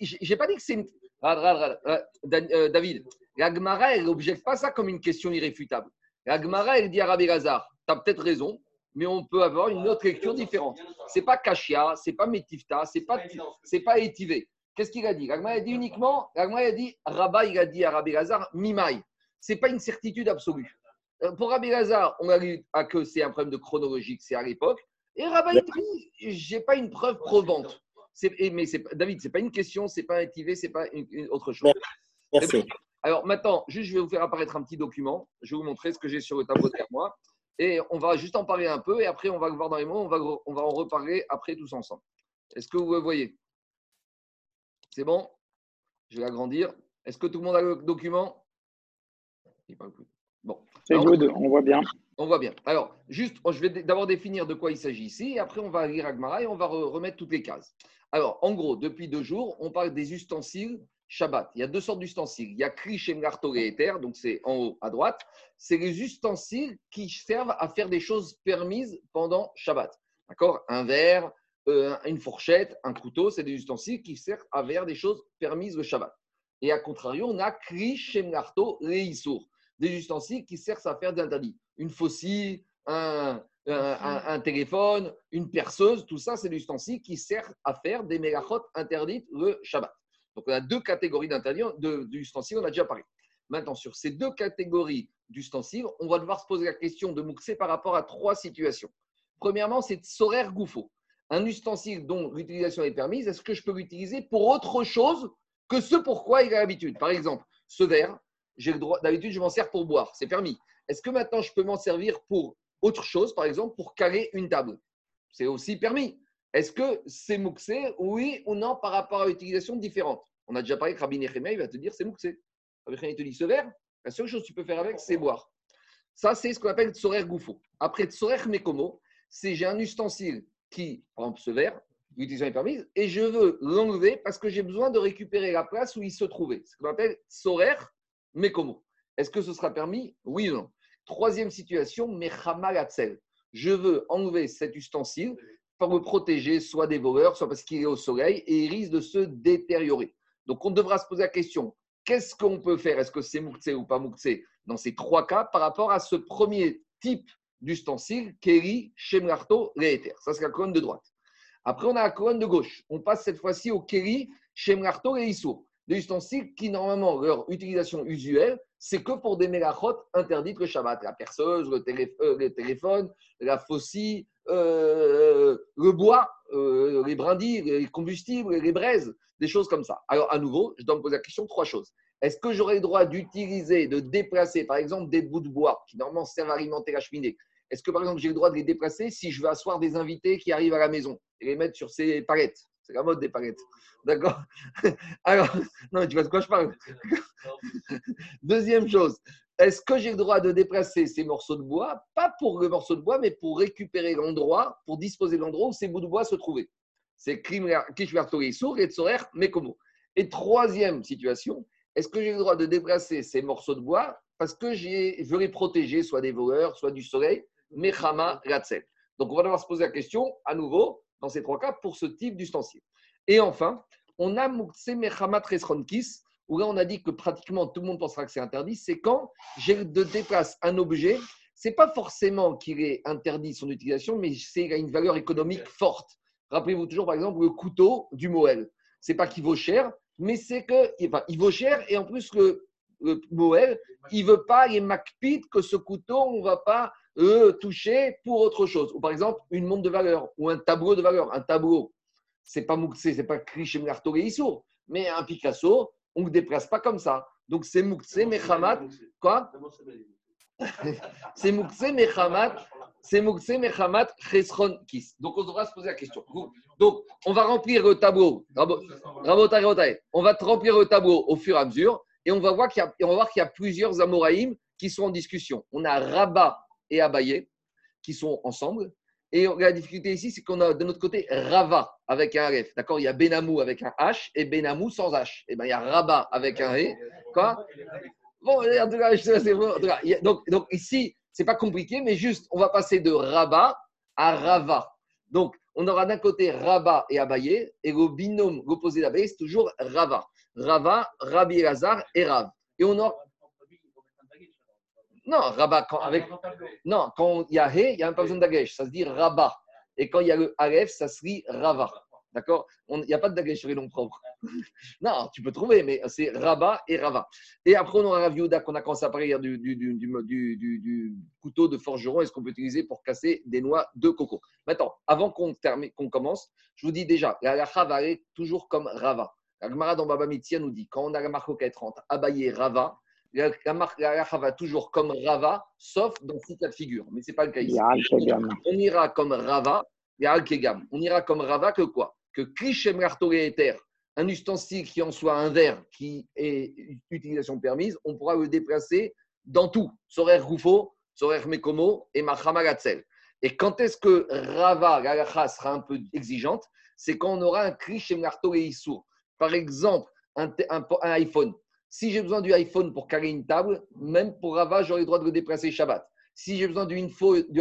J'ai pas dit que c'est une. Euh, David, la Gemara, elle n'objecte pas ça comme une question irréfutable. La Gemara, elle dit à Rabbi Elazar Tu as peut-être raison, mais on peut avoir une autre lecture différente. C'est pas Kashia, c'est pas Metifta, c'est pas, c'est pas étivé. Qu'est-ce qu'il a dit? Ragma a dit uniquement, Ragma a dit, Rabba, il a dit à Rabbi Lazar, Mimaï. Ce n'est pas une certitude absolue. Euh, pour Rabbi Lazar, on a ah, que c'est un problème de chronologique, c'est à l'époque. Et Rabba, il dit, je n'ai pas une preuve probante. Mais David, ce n'est pas une question, ce n'est pas un TV, ce n'est pas une, autre chose. Merci. Alors maintenant, juste, je vais vous faire apparaître un petit document. Je vais vous montrer ce que j'ai sur le tableau derrière moi. Et on va juste en parler un peu. Et après, on va le voir dans les mots. On va, on va en reparler après tous ensemble. Est-ce que vous voyez? C'est bon? Je vais agrandir. Est-ce que tout le monde a le document? Bon. C'est good, on voit bien. On voit bien. Alors, juste, je vais d'abord définir de quoi il s'agit ici, et après on va lire Agmara et on va remettre toutes les cases. Alors, en gros, depuis deux jours, on parle des ustensiles Shabbat. Il y a deux sortes d'ustensiles. Il y a Kri, Shemgar, et Ether, donc c'est en haut à droite. C'est les ustensiles qui servent à faire des choses permises pendant Shabbat. D'accord? Un verre, une fourchette, un couteau, c'est des ustensiles qui servent à faire des choses permises le Shabbat. Et à contrario, on a Kri Shemnarto Reisour, des ustensiles qui servent à faire des interdits. Une faucille, un, un, téléphone, une perceuse, tout ça, c'est des ustensiles qui servent à faire des mégachot interdites le Shabbat. Donc on a deux catégories d'ustensiles, on a déjà parlé. Maintenant, sur ces deux catégories d'ustensiles, on va devoir se poser la question de Mouxé par rapport à trois situations. Premièrement, c'est Sorer Goufo un ustensile dont l'utilisation est permise, est-ce que je peux l'utiliser pour autre chose que ce pourquoi il a l'habitude? Par exemple, ce verre, j'ai le droit, d'habitude, je m'en sers pour boire, c'est permis. Est-ce que maintenant je peux m'en servir pour autre chose, par exemple, pour caler une table? C'est aussi permis. Est-ce que c'est mouxé, oui ou non, par rapport à l'utilisation différente? On a déjà parlé que Rabbi Nechemia, il va te dire c'est mouxé. Rabbi Nechemia te dit ce verre, la seule chose que tu peux faire avec, c'est boire. Ça, c'est ce qu'on appelle tsorer goufo. Après tsorer mekomo, c'est j'ai un ustensile qui, par ce verre, l'utilisation est permise, et je veux l'enlever parce que j'ai besoin de récupérer la place où il se trouvait. Ce qu'on appelle tsorer mekomo. Est-ce que ce sera permis? Oui ou non? Troisième situation, mechama gatzel. Je veux enlever cet ustensile pour me protéger soit des voleurs, soit parce qu'il est au soleil et il risque de se détériorer. Donc on devra se poser la question, qu'est-ce qu'on peut faire? Est-ce que c'est mouktsé ou pas mouktsé dans ces trois cas par rapport à ce premier type d'ustensile, Keri, Shemlarto, Rééter Ça, c'est la colonne de droite. Après, on a la colonne de gauche. On passe cette fois-ci au Keri, Shemlarto et Issour. Des ustensiles qui, normalement, leur utilisation usuelle, c'est que pour des mélachot interdites le Shabbat. La perceuse, le, euh, téléphone, la faucille, euh, le bois, euh, les brindilles, les combustibles, les braises, des choses comme ça. Alors, à nouveau, je dois me poser la question trois choses. Est-ce que j'aurais le droit d'utiliser, de déplacer, par exemple, des bouts de bois qui normalement servent à alimenter la cheminée? Est-ce que, par exemple, j'ai le droit de les déplacer si je veux asseoir des invités qui arrivent à la maison et les mettre sur ces palettes? C'est la mode des palettes. D'accord? Alors, non, tu vois de quoi je parle Deuxième chose, est-ce que j'ai le droit de déplacer ces morceaux de bois? Pas pour le morceau de bois, mais pour récupérer l'endroit, pour disposer de l'endroit où ces bouts de bois se trouvaient. C'est Kishvertori Sour et Tsorer Mekomo. Et troisième situation, est-ce que j'ai le droit de déplacer ces morceaux de bois parce que je veux les protéger, soit des voleurs, soit du soleil Mechama Gatzel. Donc on va devoir se poser la question à nouveau, dans ces trois cas, pour ce type d'ustensile. Et enfin, on a Moukse Mechama Tresronkis, où là on a dit que pratiquement tout le monde pensera que c'est interdit, c'est quand j'ai de déplacer un objet, c'est pas forcément qu'il est interdit son utilisation, mais c'est a une valeur économique forte. Rappelez-vous toujours par exemple le couteau du Moël. C'est pas qu'il vaut cher, mais c'est que enfin, il vaut cher et en plus le, le Moël, il veut pas les macpit que ce couteau on va pas le toucher pour autre chose. Ou par exemple une montre de valeur ou un tableau de valeur, un tableau. C'est pas Moukse, c'est pas Krish Issour, mais un Picasso, on ne déplace pas comme ça. Donc c'est Moukse, Mechamat. Quoi? C'est Moukse, Mechamat. C'est Moukse, Mechamat, Chesron, Kis. Donc on devra se poser la question. Donc on va remplir le tableau. On va remplir le tableau au fur et à mesure. Et on va voir qu'il y, a plusieurs Amoraïm qui sont en discussion. On a Rabat et Abaye qui sont ensemble. Et la difficulté ici, c'est qu'on a de notre côté Rava avec un F. D'accord? Il y a Benamou avec un H et Benamou sans H. Et eh bien, il y a Rabat avec un E. Quoi? Bon, en tout cas, c'est bon. Donc, donc ici, c'est pas compliqué, mais juste, on va passer de Rabat à Rava. Donc, on aura d'un côté Rabat et Abaye, et le binôme, l'opposé d'Abaye, c'est toujours Rava. Rava, Rabbi Lazar et Rav. Et on aura, non, rabat, quand, avec, non, quand il y a He, il n'y a même pas besoin d'agesh, ça se dit rabat. Et quand il y a le Aleph, ça se dit rava. D'accord? Il n'y a pas de les noms propres. non, tu peux trouver, mais c'est rabat et rava. Et après, on aura Rav qu'on a commencé à parler hier du, du, du, du couteau de forgeron, est-ce qu'on peut utiliser pour casser des noix de coco? Maintenant, avant qu'on qu'on commence, je vous dis déjà, la lacha va aller toujours comme rava. La Gemara dans Baba Mitzia nous dit quand on a la marque 30, abayé rava, la marque va toujours comme Rava, sauf dans six cas de figure. Mais ce n'est pas le cas ici. On ira comme Rava, on ira comme Rava que quoi? Que Krishem Eter, un ustensile qui en soit un verre qui est utilisation permise, on pourra le déplacer dans tout. Sorer Goufo, Sorer Mekomo et Mahama Et quand est-ce que Rava, la sera un peu exigeante? C'est quand on aura un Krishem et Par exemple, un iPhone. Si j'ai besoin du iPhone pour carrer une table, même pour Rava, j'aurai le droit de le déplacer Shabbat. Si j'ai besoin du,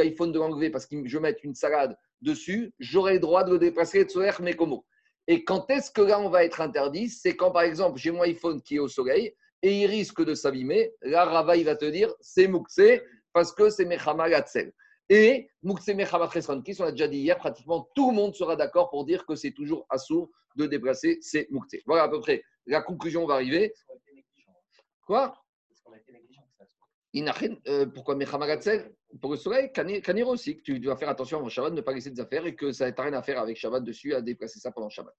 iPhone de l'enlever parce que je mets une salade dessus, j'aurai le droit de le déplacer Tsoer Mekomo. Et quand est-ce que là on va être interdit? C'est quand par exemple j'ai mon iPhone qui est au soleil et il risque de s'abîmer. Là, Rava il va te dire c'est Moukse parce que c'est Mechama Gatzel. Et Moukse Mechama qui on a déjà dit hier, pratiquement tout le monde sera d'accord pour dire que c'est toujours assourd de déplacer ces Moukse. Voilà à peu près la conclusion va arriver. Quoi? Euh, pourquoi Pour le soleil, Kanir aussi, que tu dois faire attention avant Shabbat, ne pas laisser des affaires et que ça n'a rien à faire avec Shabbat dessus, à déplacer ça pendant Shabbat.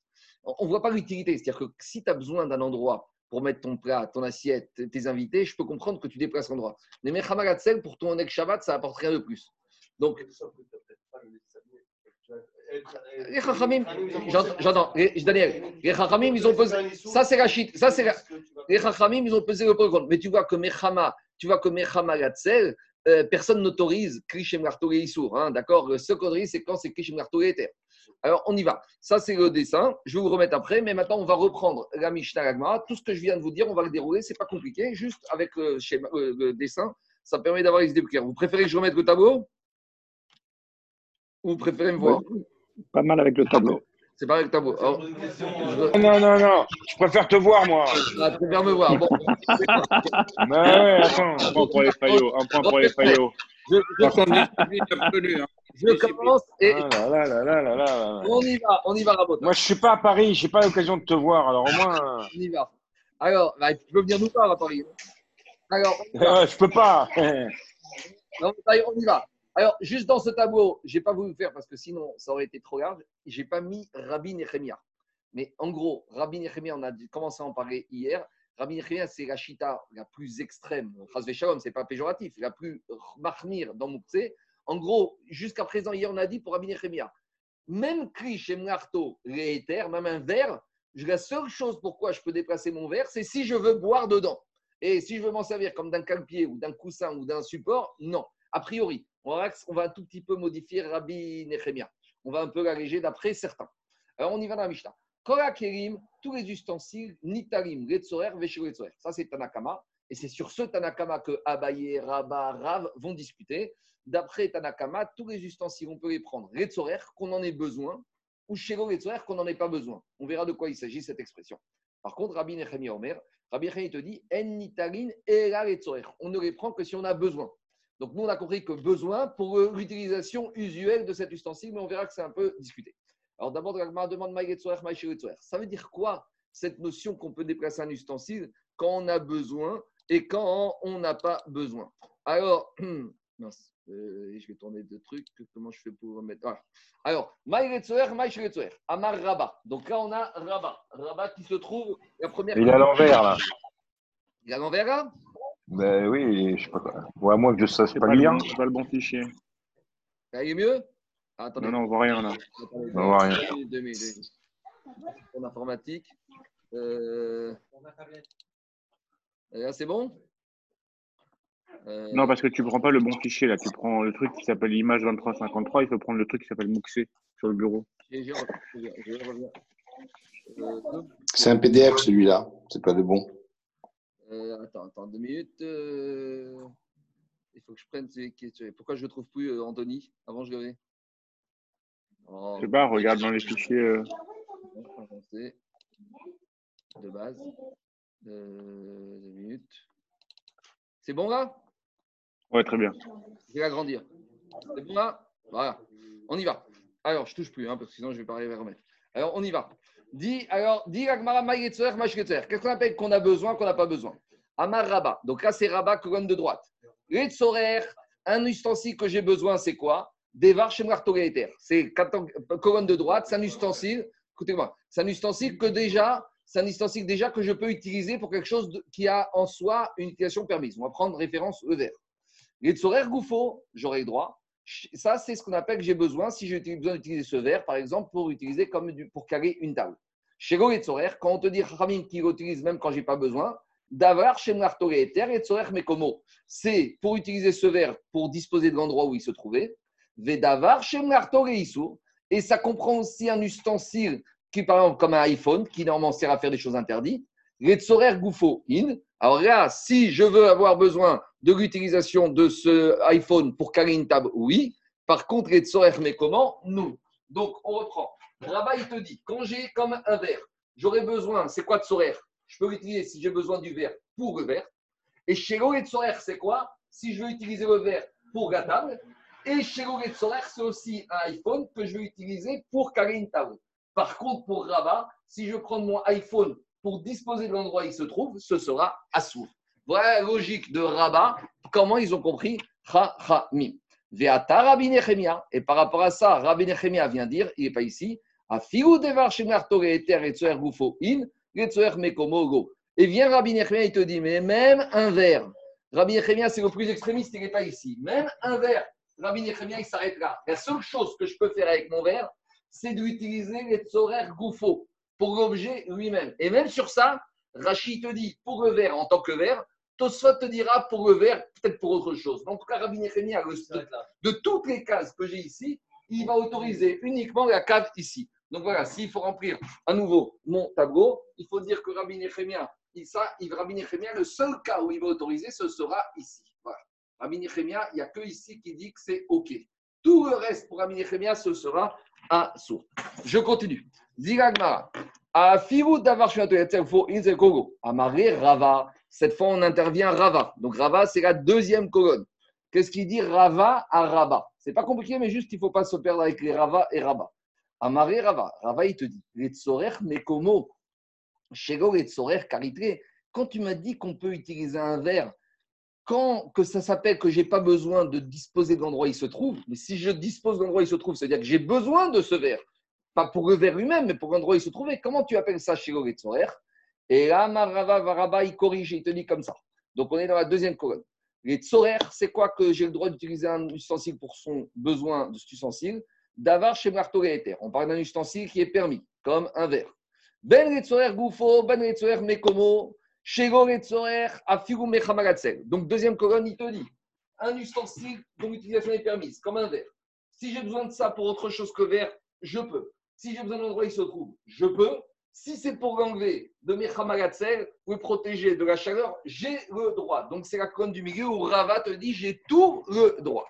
On ne voit pas l'utilité. C'est-à-dire que si tu as besoin d'un endroit pour mettre ton plat, ton assiette, tes invités, je peux comprendre que tu déplaces l'endroit. Mais Mechamagatzel, pour ton Shabbat, ça apporte rien de plus. Donc, Les Chachamim, j'entends, Daniel, les Chachamim, ils ont posé, ça c'est chute, ça c'est les Chachamim, ils ont pesé le pour. Mais tu vois que Mechama, tu vois que Gatzel, euh, personne n'autorise Krishem Lartolé Issour. Hein, D'accord? Le seul c'est quand c'est Krishem Lartolé Ether. Alors, on y va. Ça, c'est le dessin. Je vais vous remettre après. Mais maintenant, on va reprendre la Mishnah Lagma. Tout ce que je viens de vous dire, on va le dérouler. C'est pas compliqué. Juste avec le, euh, dessin, ça permet d'avoir les idées claires. Vous préférez que je remette le tableau? Ou vous préférez me voir? Pas mal avec le tableau. C'est le tableau. Alors, je, Non, non, non, je préfère te voir, moi. ah, tu préfères me voir. Bon, Mais ouais, attends. Un point pour les faillots. Un point pour les faillots. je, je-. Hein. je commence et Ah là là là là là là là. on y va. On y va, Rabot. Moi, je suis pas à Paris, j'ai pas l'occasion de te voir. Alors au moins, On y va. Alors, bah, tu peux venir nous voir à Paris. Alors, euh, je peux pas. Non, on y va. Alors, juste dans ce tableau, j'ai pas voulu faire parce que sinon, ça aurait été trop large. J'ai pas mis Rabbi Nehemia. Mais en gros, Rabbi Nehemia, on a commencé à en parler hier. Rabbi Nehemia, c'est la chita la plus extrême. Chazve Shalom, c'est pas péjoratif, la plus marmire dans Moukse. En gros, jusqu'à présent, hier, on a dit pour Rabbi Nehemia, même Krish et Mlarto, éthers, même un verre, je- la seule chose pourquoi je peux déplacer mon verre, c'est si je veux boire dedans. Et si je veux m'en servir comme d'un calpier ou d'un coussin ou d'un support, non. A priori, on va, un tout petit peu modifier Rabbi Nechemia. On va un peu l'alléger d'après certains. Alors, on y va dans la Mishnah. Kerim, tous les ustensiles, Nitarim, Retzorer, Veshiro Retzorer. Ça, c'est Tanakama. Et c'est sur ce Tanakama que Abaye, Rabba, Rav vont discuter. D'après Tanakama, tous les ustensiles, on peut les prendre Retzorer, qu'on en ait besoin, ou Shiro Retzorer, qu'on n'en ait pas besoin. On verra de quoi il s'agit, cette expression. Par contre, Rabbi Nechemia Omer, Rabbi Nechemia te dit En Nitarin, Era Retzorer. On ne les prend que si on a besoin. Donc, nous, on a compris que besoin pour euh, l'utilisation usuelle de cet ustensile, mais on verra que c'est un peu discuté. Alors, d'abord, Ragmar demande. Ça veut dire quoi cette notion qu'on peut déplacer un ustensile quand on a besoin et quand on n'a pas besoin? Alors, mince, euh, je vais tourner deux trucs. Comment je fais pour remettre? Voilà. Alors, Maïgetsoer, Maïchiretsoer. Amar Rabat. Donc là, on a Rabat. Rabat qui se trouve la première. Il est à l'envers, là. Il est à l'envers, là? Ben oui, je sais pas quoi. Ouais, à moins que je sache C'est pas pas, le lire. bon, pas le bon fichier. Là, il est mieux? Ah, Attendez. Non, non, on voit rien là. Attendez, On voit rien. deux minutes. En informatique. Euh, Là, c'est bon? Euh, Non, parce que tu prends pas le bon fichier là. Tu prends le truc qui s'appelle image 2353. Il faut prendre le truc qui s'appelle Muxé sur le bureau. Euh, C'est un PDF celui-là, c'est pas le bon. Euh, attends, attends, deux minutes. euh, Il faut que je prenne qui est. Pourquoi je ne trouve plus euh, Anthony? Avant, je l'avais. Oh, Je sais pas, regarde dans les fichiers. euh. De base. Deux minutes. C'est bon là? Ouais, très bien. Je vais l'agrandir. C'est bon là? Voilà. On y va. Alors, je touche plus, hein, parce que sinon je vais pas arriver à remettre. Alors, on y va. Dis, alors, Mashketzer. Qu'est-ce qu'on appelle qu'on a besoin, qu'on n'a pas besoin? Amar Rabat. Donc là, c'est Rabat, colonne de droite. Retzorer, un ustensile que j'ai besoin, c'est quoi? Devar Shemrartogaeter. C'est quatorze- colonne de droite, c'est un ustensile. Écoutez-moi, c'est un ustensile que déjà, c'est un ustensile déjà que je peux utiliser pour quelque chose qui a en soi une utilisation permise. On va prendre référence le verre. Retzorer Goufo, j'aurai le droit. Ça, c'est ce qu'on appelle que j'ai besoin si j'ai besoin d'utiliser ce verre, par exemple, pour utiliser comme du, pour caler une table. Chez Go Retzorer, quand on te dit Ramim qui l'utilise même quand j'ai pas besoin, Eter Retzorer Mekomo. C'est pour utiliser ce verre pour disposer de l'endroit où il se trouvait. Vedavar Isur. Et ça comprend aussi un ustensile qui, par exemple, comme un iPhone, qui normalement sert à faire des choses interdites. In. Alors là, si je veux avoir besoin de l'utilisation de ce iPhone pour caler une table, oui. Par contre, Retzorer comment Non. Donc, on reprend. Rabat, il te dit, quand j'ai comme un verre, j'aurais besoin, c'est quoi Tzorer Je peux l'utiliser si j'ai besoin du verre pour le verre. Et chez Tzorer, c'est quoi? Si je veux utiliser le verre pour la. Et chez Tzorer, c'est aussi un iPhone que je vais utiliser pour caler une. Par contre, pour Rabat, si je prends mon iPhone pour disposer de l'endroit où il se trouve, ce sera Assour. Voilà la logique de Rabat, comment ils ont compris? Ve'ata Rabbi Nechemia. Et par rapport à ça, Rabbi Nechemia vient dire, il n'est pas ici, Et vient Rabbi Nechemia, il te dit, mais même un verre, Rabbi Nechemia, c'est le plus extrémiste, il n'est pas ici. Même un verre, Rabbi Nechemia, il s'arrête là. La seule chose que je peux faire avec mon verre, c'est d'utiliser les tzorer goufo pour l'objet lui-même. Et même sur ça, Rachid te dit pour le verre en tant que verre, Tosfot te dira pour le verre, peut-être pour autre chose. En tout cas, Rabbi Nechemia, de, de toutes les cases que j'ai ici, il va autoriser uniquement la cave ici. Donc voilà, s'il faut remplir à nouveau mon tableau, il faut dire que Rabbi Nechemia, ça, Rabbi Nechemia, le seul cas où il va autoriser, ce sera ici. Voilà. Rabbi Nechemia, il n'y a que ici qui dit que c'est OK. Tout le reste pour Rabbi Nechemia, ce sera à sourd. Je continue. Ziragmara. À Firu d'avoir Amaré Rava. Cette fois, on intervient Rava. Donc Rava, c'est la deuxième colonne. Qu'est-ce qu'il dit Rava à Rava C'est pas compliqué, mais juste il ne faut pas se perdre avec les Rava et Rava. Amaré Rava. Rava, il te dit Les mekomo. Shego les karitre. Quand tu m'as dit qu'on peut utiliser un verre, quand que ça s'appelle que j'ai pas besoin de disposer de l'endroit où il se trouve, mais si je dispose de l'endroit où il se trouve, c'est-à-dire que j'ai besoin de ce verre, pas pour le verre lui-même, mais pour l'endroit où il se trouvait. Comment tu appelles ça et Tsorer Et là, Marava Varaba, il corrige, il te dit comme ça. Donc on est dans la deuxième colonne. Les c'est quoi que j'ai le droit d'utiliser un ustensile pour son besoin de cet ustensile? D'avoir chez On parle d'un ustensile qui est permis, comme un verre. Ben Goufo, Ben Mekomo, donc, deuxième colonne, il te dit un ustensile dont l'utilisation est permise, comme un verre. Si j'ai besoin de ça pour autre chose que verre, je peux. Si j'ai besoin d'un endroit où il se trouve, je peux. Si c'est pour l'enlever de ou le protéger de la chaleur, j'ai le droit. Donc, c'est la colonne du milieu où Rava te dit j'ai tout le droit.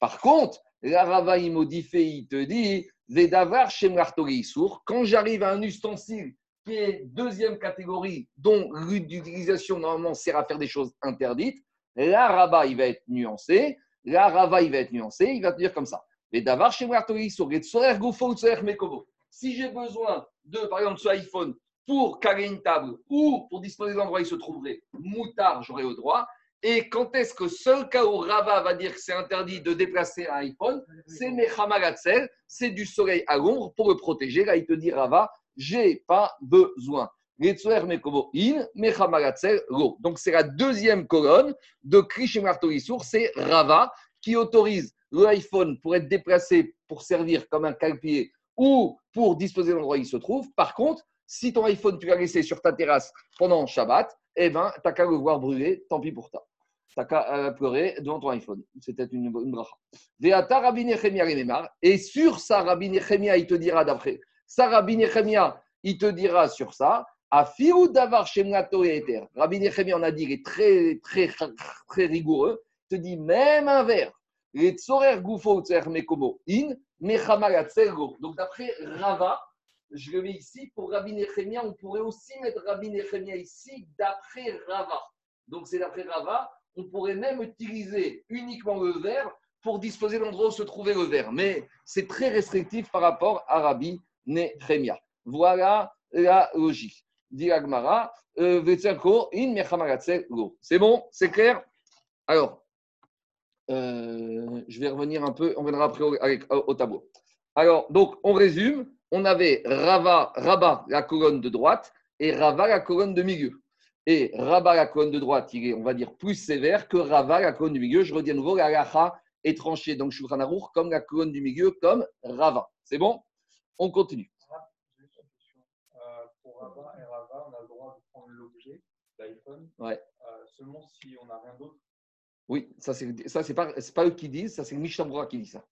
Par contre, la Rava, il modifie, il te dit Vedavar Shem sourd. Quand j'arrive à un ustensile qui est deuxième catégorie, dont l'utilisation normalement sert à faire des choses interdites, là, Rabat, il va être nuancé. Rava, il va être nuancé. Il va te dire comme ça. D'avoir chez Si j'ai besoin de, par exemple, ce iPhone pour caler une table ou pour disposer de l'endroit où il se trouverait, moutard, j'aurai le droit. Et quand est-ce que seul cas où Rava va dire que c'est interdit de déplacer un iPhone, c'est Mechamagatzel, c'est du soleil à l'ombre pour le protéger. Là, il te dit Rava, j'ai pas besoin. Donc, c'est la deuxième colonne de Krishim Sour, c'est Rava qui autorise l'iPhone pour être déplacé pour servir comme un calpier ou pour disposer de l'endroit où il se trouve. Par contre, si ton iPhone, tu l'as laissé sur ta terrasse pendant Shabbat, eh ben, tu n'as qu'à le voir brûler, tant pis pour toi. Tu n'as qu'à euh, pleurer devant ton iPhone. C'était une, une bracha. Et sur ça, Rabbi Nechemia, il te dira d'après ça, Rabbi Nechemia, il te dira sur ça. À Fiou d'avar Shemnato et Eter. Rabbi Nechemia, on a dit, il est très, très, très rigoureux. Il te dit même un verre. Les tsorer Donc d'après Rava, je le mets ici, pour Rabbi Nechemia, on pourrait aussi mettre Rabbi Nechemia ici d'après Rava. Donc c'est d'après Rava, on pourrait même utiliser uniquement le verre pour disposer l'endroit où se trouvait le verre. Mais c'est très restrictif par rapport à Rabbi Nehemia. Voilà la logique. Dit Agmara, euh, c'est bon, c'est clair? Alors, euh, je vais revenir un peu, on viendra après au, au, tableau. Alors, donc, on résume. On avait Rava, Rabat, la colonne de droite, et Rava, la colonne de milieu. Et Rabat, la colonne de droite, il est, on va dire, plus sévère que Rava, la colonne du milieu. Je redis à nouveau, la lacha est tranchée, donc Shulchan comme la colonne du milieu, comme Rava. C'est bon? On continue. Euh, pour Rava et Rava, on a le droit de prendre l'objet d'iPhone ouais. euh, seulement si on n'a rien d'autre. Oui, ça c'est ça c'est pas c'est pas eux qui disent, ça c'est Mishnah qui dit ça.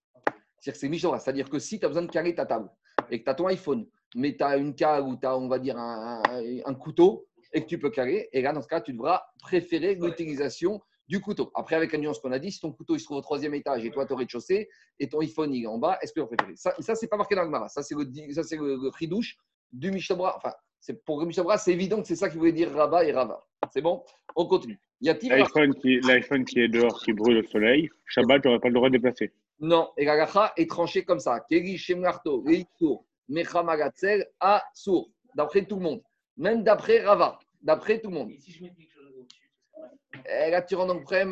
C'est-à-dire que c'est Mishnah, c'est-à-dire que si tu as besoin de carrer ta table et que tu as ton iPhone, mais tu as une cale ou tu as on va dire un, un, couteau et que tu peux carrer, et là dans ce cas tu devras préférer l'utilisation du couteau. Après, avec la nuance qu'on a dit, si ton couteau il se trouve au troisième étage et toi, tu es au rez-de-chaussée et ton iPhone il est en bas, est-ce que vous préférez Ça, ça c'est pas marqué dans le Mara. Ça, c'est le, ça, c'est le, le douche du Mishabra. Enfin, c'est, pour le Mishabra, c'est évident que c'est ça qui voulait dire Rabat et Rava. C'est bon? On continue. Y a-t-il L'iPhone qui, L'iPhone qui est dehors, qui brûle au soleil, Shabbat, tu n'aurais pas le droit de déplacer. Non, et la est tranché comme ça. Keri Shemlarto, Reitsur, Mechamagatsel, Asur. D'après tout le monde. Même d'après Rava. D'après tout le monde. mets eh, là, tu rends donc prêt,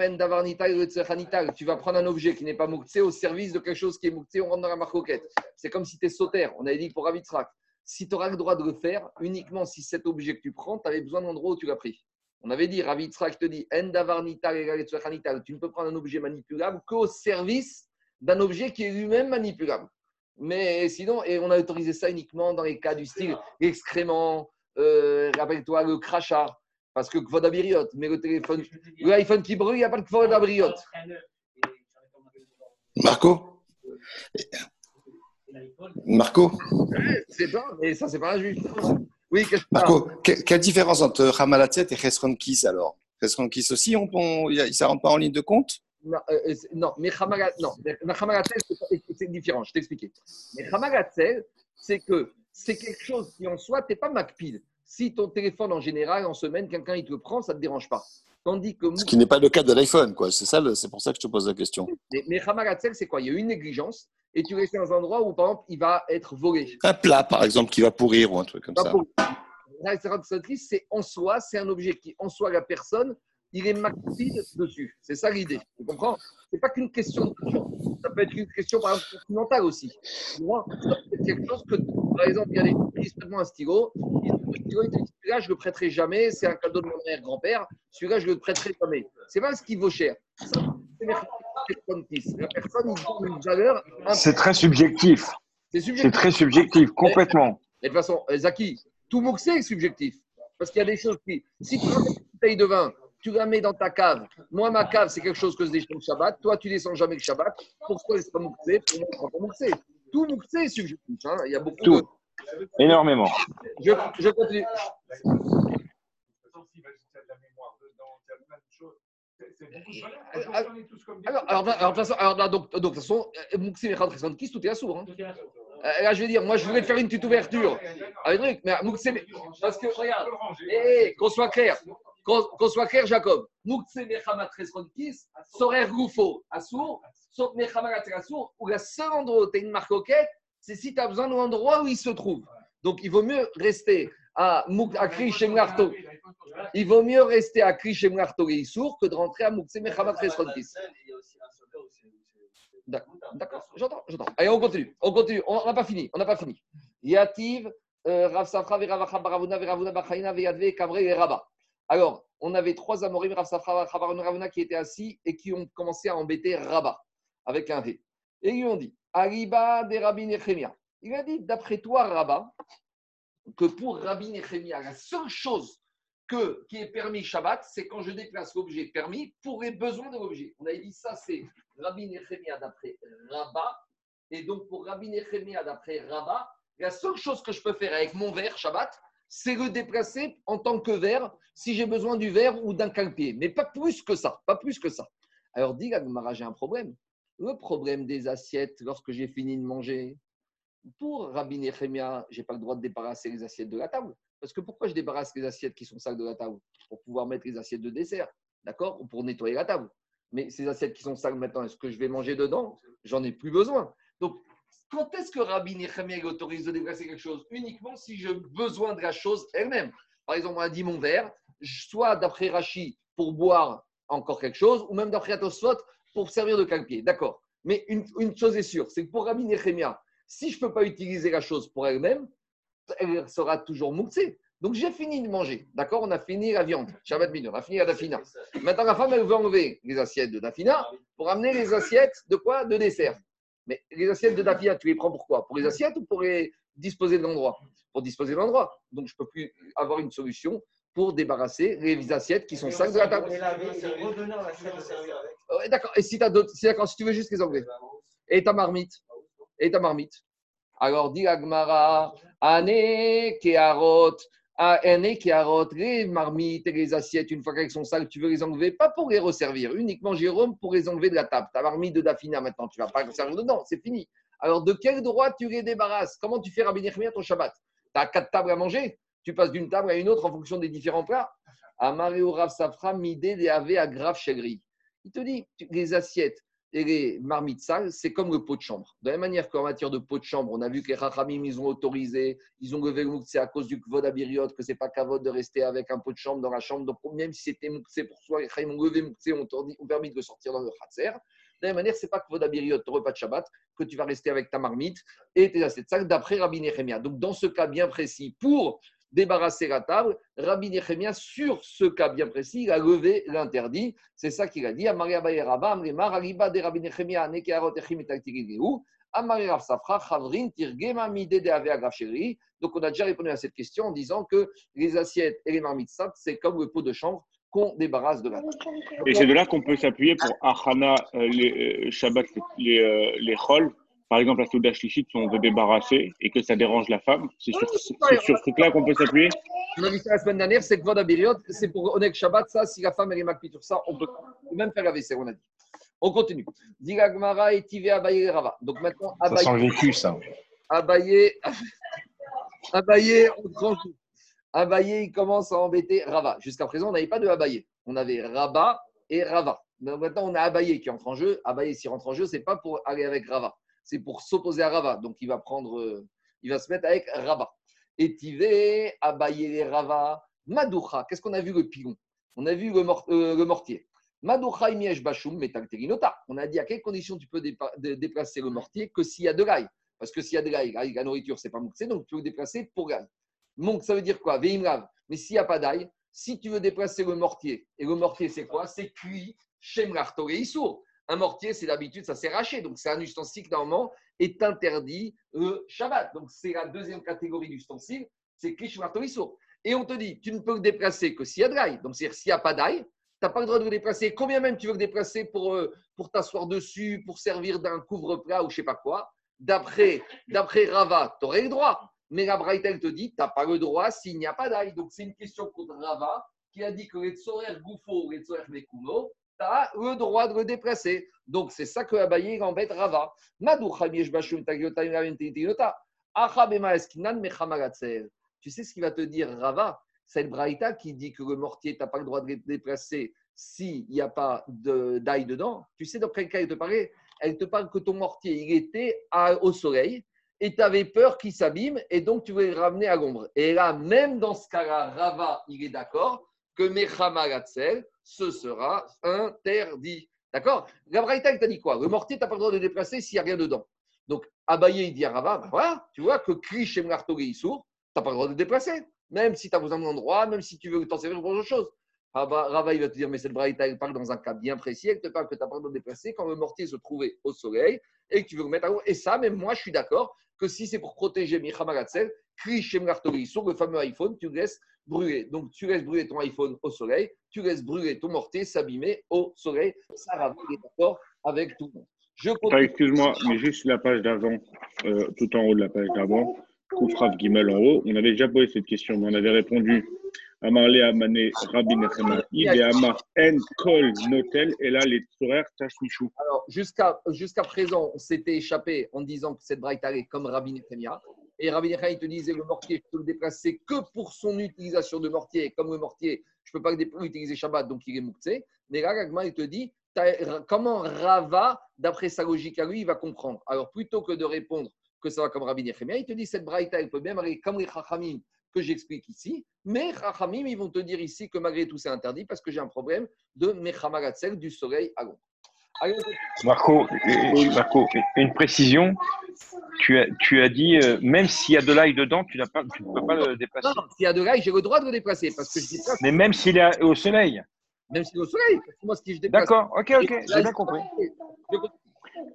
tu vas prendre un objet qui n'est pas mouktsé au service de quelque chose qui est mouktsé, on rentre dans la marcoquette. C'est comme si tu es sauter. On avait dit pour Ravitrak, si tu auras le droit de le faire, uniquement si cet objet que tu prends, tu avais besoin d'un endroit où tu l'as pris. On avait dit, Ravitrak te dit, tu ne peux prendre un objet manipulable qu'au service d'un objet qui est lui-même manipulable. Mais sinon, et on a autorisé ça uniquement dans les cas du style excrément, euh, rappelle-toi, le crachat. Parce que Kvod Abiriot, mais le téléphone, le iPhone qui brûle, il n'y a pas de Kvod Abiriot. Marco Marco C'est pas, mais ça, c'est pas un juge. Oui, que Marco, que- quelle différence entre Hamalatzet et Chesronkis alors? Chesronkis aussi, on, on, ça rentre pas en ligne de compte? Non, euh, euh, non, mais Hamagatzel, c'est différent, je t'expliquais. Mais Hamagatzel, c'est que c'est quelque chose qui en soi, tu n'es pas MacPid. Si ton téléphone en général, en semaine, quelqu'un il te le prend, ça ne te dérange pas. Tandis que Ce qui n'est pas le cas de l'iPhone, quoi. C'est ça, c'est pour ça que je te pose la question. mais, mais c'est quoi? Il y a une négligence et tu restes dans un endroit où, par exemple, il va être volé. Un plat, par exemple, qui va pourrir ou un truc comme Pas ça. pour- c'est en soi, c'est un objet qui, en soi, la personne, il est MacPid dessus. C'est ça l'idée. Tu comprends? C'est pas qu'une question d'argent. Ça peut être une question, par exemple, sentimentale aussi. Peut être quelque chose que, par exemple, il y a des qui Donne-moi un stylo. Te Celui-là, je le prêterai jamais. C'est un cadeau de mon arrière-grand-père. Celui-là, je le prêterai jamais. C'est pas ce qui vaut cher. C'est mercantilisme. La personne, il donne une valeur. C'est très subjectif. C'est très subjectif, complètement. Et de toute façon, euh, Zaki, tout moxé est subjectif. Parce qu'il y a des choses qui. Si tu ramènes une bouteille de vin, tu la mets dans ta cave. Moi, ma cave, c'est quelque chose que je descends le Shabbat. Toi, tu descends jamais le Shabbat. Pour toi, c'est pas moxé. Pour moi, c'est pas moxé. Tout moxé est subjectif. hein. Il y a beaucoup Tout. de. Énormément. Je, je continue. Alors, alors, alors, de toute façon, alors, donc, donc, de toute façon, euh, Mechad Chesron Kis, tout est assourd. Hein. Euh, Là, je vais dire, moi, je voulais faire une petite ouverture avec truc, mais Moukse Parce que, regarde, eh, qu'on soit clair, qu'on soit clair, Jacob. Moukse Mechad Chesron Kis, Sorer Goufo, assourd, sauf Mechad assourd, où le seul endroit où tu as une marque coquette, c'est si tu as besoin de l'endroit où il se trouve. Donc, il vaut mieux rester à, Mouk- à Kri Shemlarto. Il vaut mieux rester à Kri Shemlarto et Issour que de rentrer à Moukse Mechad Chesron Kis. D'accord, d'accord, j'entends, j'entends. Allez, on continue, on continue, on n'a pas fini, on n'a pas fini. Yativ, euh, Rav Safra, Veravacha, Baravuna, Veravuna, Bachaina, Veyadve, Kamre et Rabat. Alors, on avait trois Amorim, Rav Safra, Ravuna, qui étaient assis et qui ont commencé à embêter Rabat avec un V. Et ils lui ont dit Ariba des Rabbi Nechemia. Il a dit d'après toi, Rabat, que pour Rabbi Nechemia, la seule chose que, qui est permis Shabbat, c'est quand je déplace l'objet permis pour les besoins de l'objet. On avait dit ça, c'est Rabbi Nechemia d'après Rabat. Et donc, pour Rabbi Nechemia d'après Rabat, la seule chose que je peux faire avec mon verre Shabbat, c'est le déplacer en tant que verre si j'ai besoin du verre ou d'un calpier. Mais pas plus que ça, pas plus que ça. Alors, dit Gagmara, j'ai un problème. Le problème des assiettes lorsque j'ai fini de manger, pour Rabbi Nechemia, je n'ai pas le droit de débarrasser les assiettes de la table. Parce que pourquoi je débarrasse les assiettes qui sont sales de la table? Pour pouvoir mettre les assiettes de dessert, d'accord? Ou pour nettoyer la table. Mais ces assiettes qui sont sales maintenant, est-ce que je vais manger dedans? J'en ai plus besoin. Donc, quand est-ce que Rabbi Nechemia autorise de déplacer quelque chose? Uniquement si j'ai besoin de la chose elle-même. Par exemple, on a dit mon verre, soit d'après Rachi pour boire encore quelque chose, ou même d'après Atosfot pour servir de calpier. D'accord. Mais une, une chose est sûre, c'est que pour Rabbi Nechemia, si je ne peux pas utiliser la chose pour elle-même, elle sera toujours mouxée. Donc j'ai fini de manger. D'accord? On a fini la viande. Shabbat Minu, on a fini la dafina. Maintenant, la femme, elle veut enlever les assiettes de dafina pour amener les assiettes de quoi? De dessert. Mais les assiettes de dafina, tu les prends pour quoi? Pour les assiettes ou pour les disposer de l'endroit? Pour disposer de l'endroit. Donc je ne peux plus avoir une solution pour débarrasser les assiettes qui sont sales de la table. D'accord. Et si tu as d'autres, si, d'accord, si tu veux juste les enlever. Et ta marmite. Et ta marmite. Alors, dit Agmara, Ane Keharot, Ane Keharot, les marmites et les assiettes, une fois qu'elles sont sales, tu veux les enlever, pas pour les resservir, uniquement Jérôme pour les enlever de la table. Ta marmite de Dafina maintenant, tu vas pas les servir dedans, c'est fini. Alors, de quel droit tu les débarrasses? Comment tu fais Rabbi ton Shabbat? Tu as quatre tables à manger Tu passes d'une table à une autre en fonction des différents plats Amareo Rav Safra, Midé, Léavé, Agraf, Chegri. Il te dit, les assiettes et les marmites sales, c'est comme le pot de chambre. De la même manière qu'en matière de pot de chambre, on a vu que les Rachamim, ils ont autorisé, ils ont levé le c'est à cause du Kvod Abiriot, que c'est pas Kavod de rester avec un pot de chambre dans la chambre. Donc, même si c'était pour soi, les Rachamim ont levé ont, permis de le sortir dans le Khatser. De la même manière, c'est pas Kvod Abiriot, ton repas de Shabbat, que tu vas rester avec ta marmite et tes assiettes sales, d'après Rabbi Nechemia. Donc, dans ce cas bien précis, pour débarrasser la table, Rabbi Nechemia, sur ce cas bien précis, il a levé l'interdit. C'est ça qu'il a dit. Donc, on a déjà répondu à cette question en disant que les assiettes et les marmites c'est comme le pot de chambre qu'on débarrasse de la Et c'est de là qu'on peut s'appuyer pour Achana, euh, les euh, Shabbat, les, euh, les Chol. Par exemple, la Souda Shlichit, si on veut débarrasser et que ça dérange la femme, c'est sur, c'est sur ce truc-là qu'on peut s'appuyer On a vu ça la semaine dernière, c'est que Vod Abiriot, c'est pour Onek Shabbat, ça, si la femme elle est maquillée sur ça, on peut même faire la vaisselle, on a dit. On continue. Diga Gmara et Tivé Abaye Rava. Donc maintenant, Ça sent Abaye, le vécu, ça. Abaye, Abaye, on tranche. Abaye, il commence à embêter Rava. Jusqu'à présent, on n'avait pas de Abaye. On avait Rabat et Rava. Mais maintenant, on a Abaye qui entre en jeu. Abaye, s'il rentre en jeu, c'est pas pour aller avec Rava. C'est pour s'opposer à Rava. Donc, il va prendre, euh, il va se mettre avec Rabat. Et Tivé, Abaye et Rava. Madoucha, qu'est-ce qu'on a vu le pilon On a vu le, euh, le mortier. Madoucha imiesh bashum metalterinota. On a dit à quelles conditions tu peux déplacer le mortier que s'il y a de l'ail. Parce que s'il y a de l'ail, la nourriture, c'est pas mouxé, donc tu peux déplacer pour l'ail. Donc, ça veut dire quoi? Veimrav. Mais s'il n'y a pas d'ail, si tu veux déplacer le mortier, et le mortier, c'est quoi? C'est cuit et Issour. Un mortier, c'est d'habitude, ça s'est raché. Donc, c'est un ustensile qui, normalement, est interdit le Shabbat. Donc, c'est la deuxième catégorie d'ustensile, c'est Issour. Et on te dit, tu ne peux le déplacer que s'il y a de l'ail. Donc, c'est-à-dire, s'il n'y a pas d'ail, tu n'as pas le droit de le déplacer. Combien même tu veux le déplacer pour, euh, pour t'asseoir dessus, pour servir d'un couvre-plat ou je sais pas quoi? D'après Rava, tu aurais le droit. Mais la Braïta, elle te dit, tu n'as pas le droit s'il n'y a pas d'ail. Donc, c'est une question contre Rava qui a dit que les Tsorer Goufo ou les Tsorer Mekuno, as le droit de le déplacer. Donc, c'est ça que Abaye embête Rava. Tu sais ce qu'il va te dire, Rava? Cette Braïta qui dit que le mortier, tu n'as pas le droit de le déplacer s'il n'y a pas d'ail dedans. Tu sais dans quel cas elle te parlait Elle te parle que ton mortier, il était à- au soleil et tu avais peur qu'il s'abîme et donc tu voulais le ramener à l'ombre. Et là, même dans ce cas-là, Rava, il est d'accord que Mechamaratzel, ce sera interdit. D'accord? La Braïta, t'a dit quoi? Le mortier, tu n'as pas le droit de le déplacer s'il n'y a rien dedans. Donc, Abaye, il dit à Rava, ben voilà, tu vois que Krish et Mlartogé, sourd, tu n'as pas le droit de le déplacer. Même si tu as besoin d'un endroit, même si tu veux t'en servir pour autre chose. Rava, Rava, il va te dire, mais cette Braïta, elle parle dans un cas bien précis, elle te parle que tu n'as pas le droit de le déplacer quand le mortier se trouvait au soleil et que tu veux le mettre à l'eau. Et ça, même moi, je suis d'accord que si c'est pour protéger Michamagatzel, Krish et Mlartogé, sur le fameux iPhone, tu laisses brûler. Donc, tu laisses brûler ton iPhone au soleil, tu laisses brûler ton mortier s'abîmer au soleil. Ça, Rava, il est d'accord avec tout le monde. Continue. excuse-moi, mais juste la page d'avant, euh, tout en haut de la page d'avant, Koufraf Gimel en haut, on avait déjà posé cette question, mais on avait répondu Amarle Amane Rabbi Nechema et Amar En Kol Notel, et là les Tzorer Tashmichou. Alors, jusqu'à jusqu'à présent, on s'était échappé en disant que cette braïta est comme Rabbi Nechemia. Et Rabbi Nechemia, il te disait le mortier, je peux le déplacer que pour son utilisation de mortier. Comme le mortier, je ne peux pas le dé- utiliser Shabbat, donc il est mouktsé. Mais là, Ragma, il te dit comment Rava, d'après sa logique à lui, il va comprendre. Alors, plutôt que de répondre que ça va comme Rabbi Nechemia, il te dit cette braïta, elle peut même aller comme les Chachamim que j'explique ici. Mais Chachamim, ils vont te dire ici que malgré tout, c'est interdit parce que j'ai un problème de Mechamagatzel, du soleil à continue. Marco, euh, Marco, une précision. Tu as, tu as dit, euh, même s'il y a de l'ail dedans, tu n'as pas, tu ne peux pas le déplacer. Non, s'il y a de l'ail, j'ai le droit de le déplacer parce que je Mais même s'il est au soleil. même si c'est au soleil. Parce que moi, si je déplace. D'accord, ok, ok, j'ai bien compris. Je.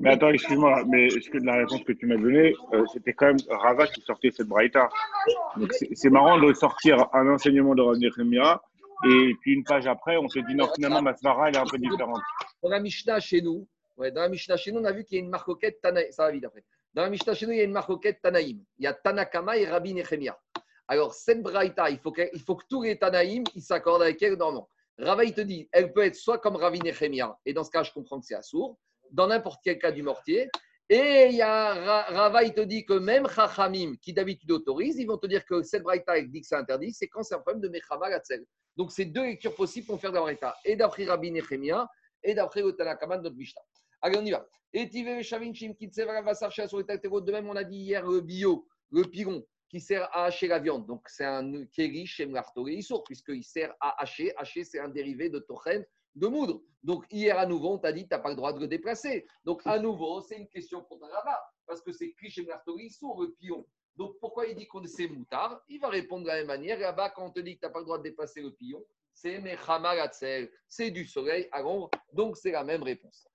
Mais attends, excuse-moi, mais la réponse que tu m'as donnée, euh, c'était quand même Rava qui sortait cette braïta Donc c'est marrant de sortir un enseignement de Rabbi Nechemia, et puis une page après, on te dit non, finalement, ma svara, elle est un peu différente. Dans la Mishnah chez nous, ouais, dans la Mishnah chez nous, on a vu qu'il y a une marcoquette Tanaïm. Ça va vite après. Dans la Mishnah chez nous, il y a une marcoquette Tanaïm. Il y a Tanakama et Rabbi Nechemia. Alors, cette braïta, il faut que, il faut que tous les Tanaïm ils s'accordent avec elle normalement. Rava, il te dit, elle peut être soit comme Rabbi Nechemia, et dans ce cas, je comprends que c'est assourd, dans n'importe quel cas du mortier. Et il y a Ra- Rava, il te dit que même Chachamim, qui d'habitude autorise, ils vont te dire que cette braïta, dit que c'est interdit, c'est quand c'est un problème de Mechama Gatzel. Donc, c'est deux lectures possibles pour faire de la braïta. Et d'après Rabbi Nechemia, et d'après le Tanakama de notre Mishnah. Allez, on y va. Et De même, on a dit hier le bio, le piron, qui sert à hacher la viande. Donc, c'est un chez Mlartoré Issour, puisqu'il sert à hacher. Hacher, c'est un dérivé de Tochen, de moudre. Donc, hier à nouveau, on t'a dit, tu n'as pas le droit de le déplacer. Donc, à nouveau, c'est une question contre Rava, parce que c'est riche chez Mlartoré Issour, le pion. Donc, pourquoi il dit qu'on c'est moutard Il va répondre de la même manière. Là-bas, quand on te dit que tu n'as pas le droit de déplacer le pion, c'est Mechama Gatzel. C'est du soleil à l'ombre. Donc, c'est la même réponse.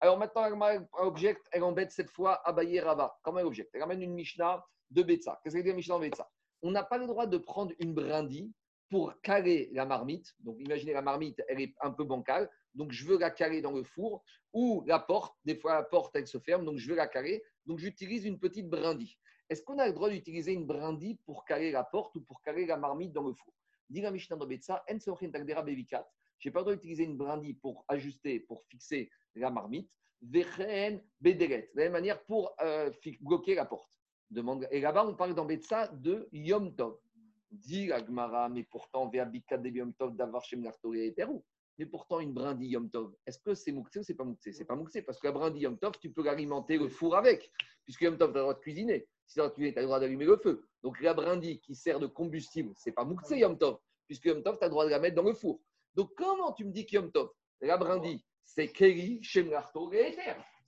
Alors maintenant, elle objecte, elle embête cette fois Abaye Rava. Comment elle objecte? Elle ramène une Mishnah de Betsa. Qu'est-ce qu'elle dit la Mishnah de Betsa On n'a pas le droit de prendre une brindille pour caler la marmite. Donc imaginez la marmite, elle est un peu bancale. Donc je veux la caler dans le four ou la porte. Des fois, la porte, elle se ferme. Donc je veux la caler. Donc j'utilise une petite brindille. Est-ce qu'on a le droit d'utiliser une brindille pour caler la porte ou pour caler la marmite dans le four? Dit la Mishnah Betsa, En n'ai pas le droit d'utiliser une brindille pour ajuster, pour fixer la marmite. Vechen. De la même manière, pour euh, bloquer la porte. Et là-bas, on parle dans Betsa de Yom Tov. Dit la Gemara, mais pourtant, Veabikat de Yom Tov d'avoir chez et Perou. Mais pourtant, une brindille Yom Tov, est-ce que c'est Mouktsé ou c'est pas Mouktsé C'est pas Mouktsé, parce que la brindille Yom Tov, tu peux l'alimenter le four avec. Puisque Yom Tov, tu as le droit de cuisiner. Si tu as le droit d'allumer le feu. Donc la brindille qui sert de combustible, c'est pas Mouktsé Yom Tov. Puisque Yom Tov, tu as le droit de la mettre dans le four. Donc comment tu me dis Yom Tov, la brindille, c'est Keri, Shemlarto et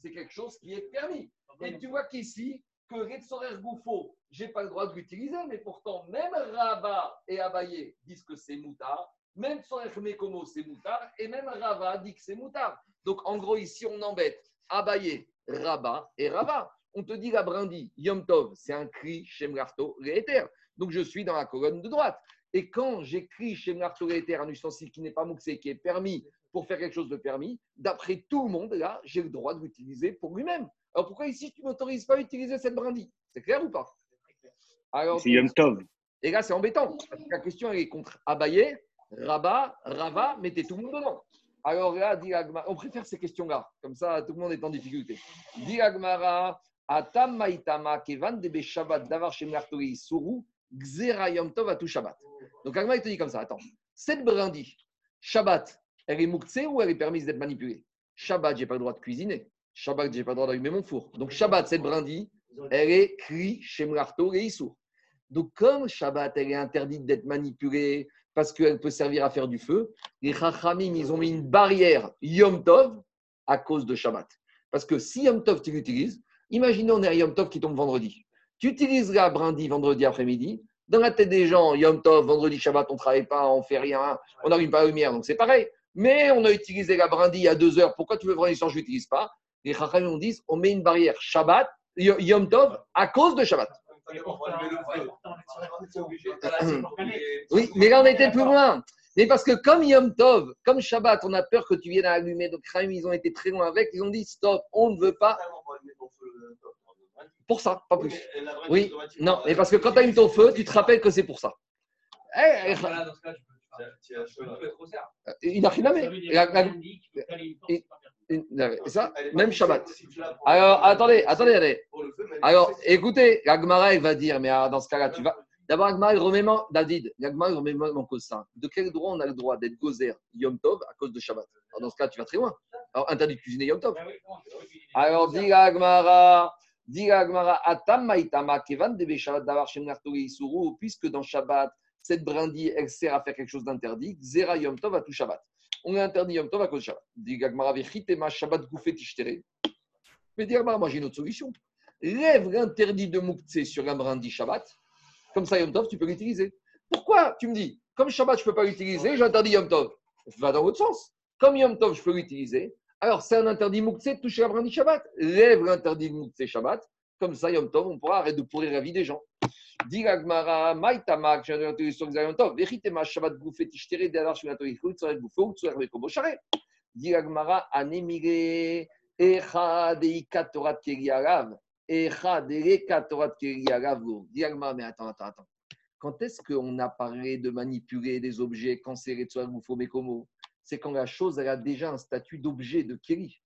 C'est quelque chose qui est permis. Et tu vois qu'ici, que Retsorer Gouffo, je n'ai pas le droit de l'utiliser, mais pourtant, même Rabat et Abaye disent que c'est moutard, même Tsorer Mekomo, c'est moutard, et même Rava dit que c'est moutard. Donc, en gros, ici, on embête Abaye, Rabat et Rava. On te dit la brindille, Yom Tov, c'est un cri et Ether. Donc, je suis dans la colonne de droite. Et quand j'écris et Ether, un ustensile qui n'est pas mouxé, qui est permis pour faire quelque chose de permis, d'après tout le monde, là, j'ai le droit de l'utiliser pour lui-même. Alors pourquoi ici, tu m'autorises pas à utiliser cette brindille? C'est clair ou pas? Alors, C'est Yom Tov. Et là, c'est embêtant. La question, elle est contre Abaye, Rabat, Rava, mettez tout le monde dedans. Alors là, on préfère ces questions-là. Comme ça, tout le monde est en difficulté. Dit Agmara, Atam Maitama, Kevan Debe Shabbat, Davar Shemlartori, Suru, Gzera Yom Tov, Atu Shabbat. Donc Agmara, il te dit comme ça, attends, cette brindille, Shabbat, elle est mouktsée ou elle est permise d'être manipulée? Shabbat, j'ai pas le droit de cuisiner. Shabbat, j'ai pas le droit d'allumer mon four. Donc Shabbat, cette brindille, elle est cri, Shemlarto et Issour. Donc, comme Shabbat, elle est interdite d'être manipulée parce qu'elle peut servir à faire du feu, les Chachamim, ils ont mis une barrière Yom Tov à cause de Shabbat. Parce que si Yom Tov, tu l'utilises, imaginez on est Yom Tov qui tombe vendredi. Tu utilises la brindille vendredi après-midi. Dans la tête des gens, Yom Tov, vendredi, Shabbat, on ne travaille pas, on fait rien, on n'allume pas la lumière, donc c'est pareil. Mais on a utilisé la brindille à deux heures. Pourquoi tu veux vraiment je l'utilise pas? Les Chachamim, on dit on met une barrière Shabbat, Yom Tov, à cause de Shabbat. Oui, mais là, on était plus loin. Mais parce que comme Yom Tov, comme Shabbat, on a peur que tu viennes à allumer. Donc, Chaim, ils ont été très loin avec. Ils ont dit stop, on ne veut pas. Pour ça, pas plus. Oui, non, mais parce que quand tu allumes ton feu, tu te rappelles que c'est pour ça. Eh, eh, ça, même Shabbat. Alors, attendez, attendez, attendez. Alors, écoutez, l'Agmara, elle va dire, mais alors, dans ce cas-là, tu vas. D'abord, l'Agmara, il remet en- David, l'Agmara, il remet en cause ça. De quel droit on a le droit d'être gozer Yom Tov à cause de Shabbat? Alors, dans ce cas, tu vas très loin. Alors, interdit de cuisiner Yom Tov. Alors, dit l'Agmara, dit l'Agmara, Atam Maïtama, Kevan Debe Shabbat Davar Shem Nartori Isuru, puisque dans Shabbat, cette brindille, elle sert à faire quelque chose d'interdit, Zera Yom Tov à tout Shabbat. On a interdit Yom Tov à cause de Shabbat. Dit Shabbat. Mais l'Agmara, moi j'ai une autre solution. Lève l'interdit de Mouktsé sur la brindille Shabbat. Comme ça, Yom Tov, tu peux l'utiliser. Pourquoi Tu me dis, comme Shabbat, je ne peux pas l'utiliser, j'interdis Yom Tov. Va dans l'autre sens. Comme Yom Tov, je peux l'utiliser. Alors, c'est un interdit Mouktsé de toucher la brindille Shabbat. Lève l'interdit de Mouktsé Shabbat. Comme ça, Yom Tov, on pourra arrêter de pourrir la vie des gens. Dis l'Agmara, Maïtamak, j'ai interdit sur Yom Tov. Vechitema Shabbat Goufet Tishtere, Deadar Sheminato Yichut, Tzoret Goufo, Tzoret Rekobo Share. Dis l'Agmara, Anemire, Echa Deika Torat Keriarav. Echa Dereka Torat Keriarav. L'Agmara, mais attends, attends, attends. Quand est-ce qu'on a parlé de manipuler des objets quand c'est Retsuar Goufo Mekomo C'est quand la chose elle a déjà un statut d'objet de Keri.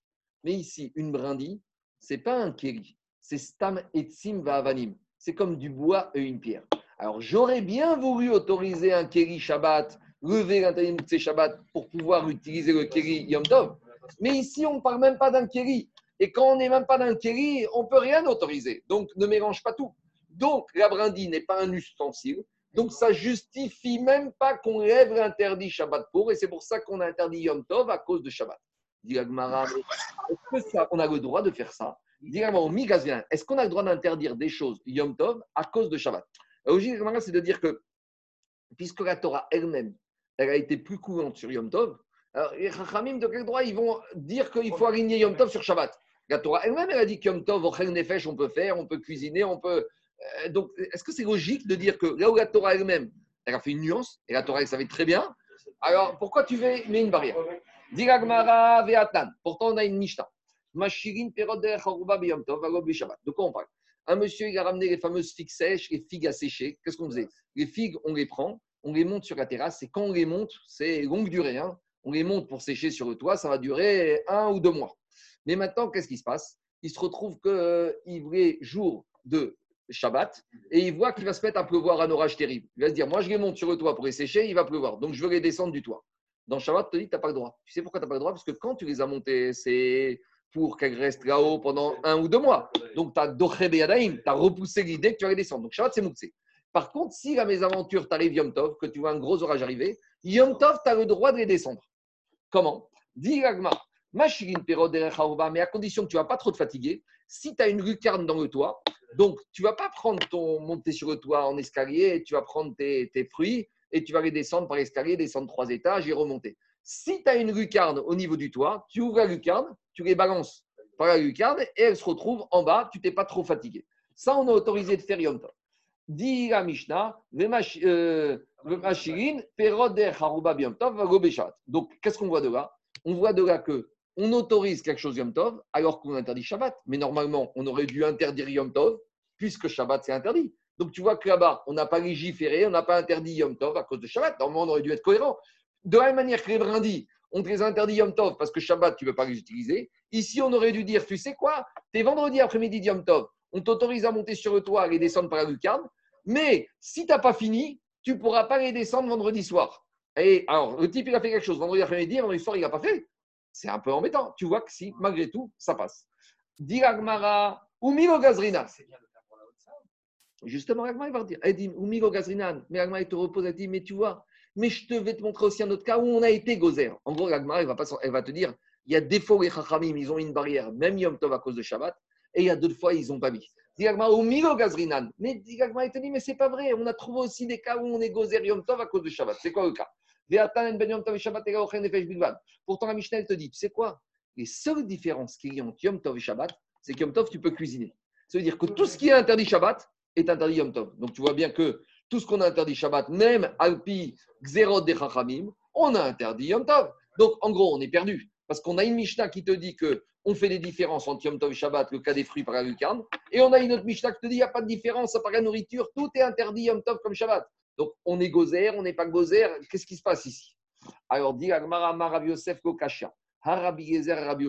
Mais ici, une brindille, c'est pas un Keri. C'est Stam Etzim Va'avanim. C'est comme du bois et une pierre. Alors, j'aurais bien voulu autoriser un Keri Shabbat, lever l'interdit de Shabbat pour pouvoir utiliser le Keri Yom Tov. Mais ici, on ne parle même pas d'un Keri. Et quand on n'est même pas d'un Keri, on ne peut rien autoriser. Donc, ne mélange pas tout. Donc, la brindille n'est pas un ustensile. Donc, ça justifie même pas qu'on lève l'interdit Shabbat pour. Et c'est pour ça qu'on a interdit Yom Tov à cause de Shabbat. Dit la Gemara, est-ce que ça, on a le droit de faire ça? Est-ce qu'on a le droit d'interdire des choses Yom Tov à cause de Shabbat La logique c'est de dire que, puisque la Torah elle-même, elle a été plus courante sur Yom Tov. Alors, les Chachamim, de quel droit ils vont dire qu'il faut aligner Yom Tov sur Shabbat La Torah elle-même, elle a dit que Yom Tov, Nefesh, on peut faire, on peut cuisiner, on peut. Euh, donc, est-ce que c'est logique de dire que là où la Torah elle-même, elle a fait une nuance, et la Torah, elle savait très bien, alors pourquoi tu mets une barrière? Pourtant, on a une Mishnah. Mashirin perod derech haruba b'yom tov, v'alo b'shabbat. De quoi on parle? Un monsieur, il a ramené les fameuses figues sèches, les figues à sécher. Qu'est-ce qu'on faisait? Les figues, on les prend, on les monte sur la terrasse, et quand on les monte, c'est longue durée. Hein. On les monte pour sécher sur le toit, ça va durer un ou deux mois. Mais maintenant, qu'est-ce qui se passe? Il se retrouve qu'il est jour de Shabbat et il voit qu'il va se mettre à pleuvoir un orage terrible. Il va se dire Moi, je les monte sur le toit pour les sécher, il va pleuvoir. Donc, je veux les descendre du toit. Dans Shabbat, tu te dis Tu n'as pas le droit. Tu sais pourquoi tu n'as pas le droit? Parce que quand tu les as montées, c'est pour qu'elles restent là-haut pendant un ou deux mois. Donc, tu as as repoussé l'idée que tu les descendre. Donc, Shabbat, c'est Mouktsé. Par contre, si la mésaventure t'arrive Yom Tov, que tu vois un gros orage arriver, Yom Tov, tu as le droit de les descendre. Comment? Dis Ragma, mais à condition que tu ne vas pas trop te fatiguer. Si tu as une lucarne dans le toit, donc tu ne vas pas prendre ton monter sur le toit en escalier, tu vas prendre tes, tes fruits et tu vas les descendre par l'escalier, descendre trois étages et remonter. Si tu as une lucarne au niveau du toit, tu ouvres la lucarne, tu les balances par la lucarne et elles se retrouvent en bas, tu t'es pas trop fatigué. Ça, on a autorisé de faire Yom Tov. Dit la Mishnah, donc, qu'est-ce qu'on voit de là? On voit de là que on autorise quelque chose Yom Tov alors qu'on interdit Shabbat. Mais normalement, on aurait dû interdire Yom Tov puisque Shabbat c'est interdit. Donc tu vois que là-bas, on n'a pas légiféré, on n'a pas interdit Yom Tov à cause de Shabbat. Normalement, on aurait dû être cohérent. De la même manière que les brindis, on te les interdit Yom Tov parce que Shabbat, tu ne veux pas les utiliser. Ici, on aurait dû dire, tu sais quoi T'es vendredi après-midi Yom Tov, on t'autorise à monter sur le toit et descendre par la lucarne. Mais si tu n'as pas fini, tu ne pourras pas les descendre vendredi soir. Et alors, le type, il a fait quelque chose vendredi après-midi, vendredi soir, il n'a pas fait. C'est un peu embêtant. Tu vois que si, malgré tout, ça passe. Diragmara, Umilo Gazrina. Justement, Agma, il va dire, Edim, Gazrinan. Mais Agma, il te repose, elle dit, mais tu vois, mais je vais te montrer aussi un autre cas où on a été gozer. En gros, Agma, elle va, pas, elle va te dire, il y a des fois où les Chachamim, ils ont une barrière, même Yom Tov à cause de Shabbat, et il y a d'autres fois, ils n'ont pas mis. Diragma, Umilo Gazrinan. Mais Diragma, il te dit, mais c'est pas vrai. On a trouvé aussi des cas où on est gozer Yom Tov à cause de Shabbat. C'est quoi le cas? Ben Pourtant, la Mishnah, te dit, tu sais quoi? Les seules différences qu'il y a entre Yom Tov et Shabbat, c'est que Yom Tov, tu peux cuisiner. Ça veut dire que tout ce qui est interdit Shabbat est interdit Yom Tov. Donc, tu vois bien que tout ce qu'on a interdit Shabbat, même Alpi, Xerot de Chachamim, on a interdit Yom Tov. Donc, en gros, on est perdu. Parce qu'on a une Mishnah qui te dit que on fait des différences entre Yom Tov et Shabbat, le cas des fruits par la lucarne. Et on a une autre Mishnah qui te dit qu'il n'y a pas de différence par la nourriture, tout est interdit Yom Tov comme Shabbat. Donc, on est gozer, on n'est pas gozer. Qu'est-ce qui se passe ici? Alors, dit Agmara Rabbi Yosef Kokasha, Harabi Gezer, Rabbi.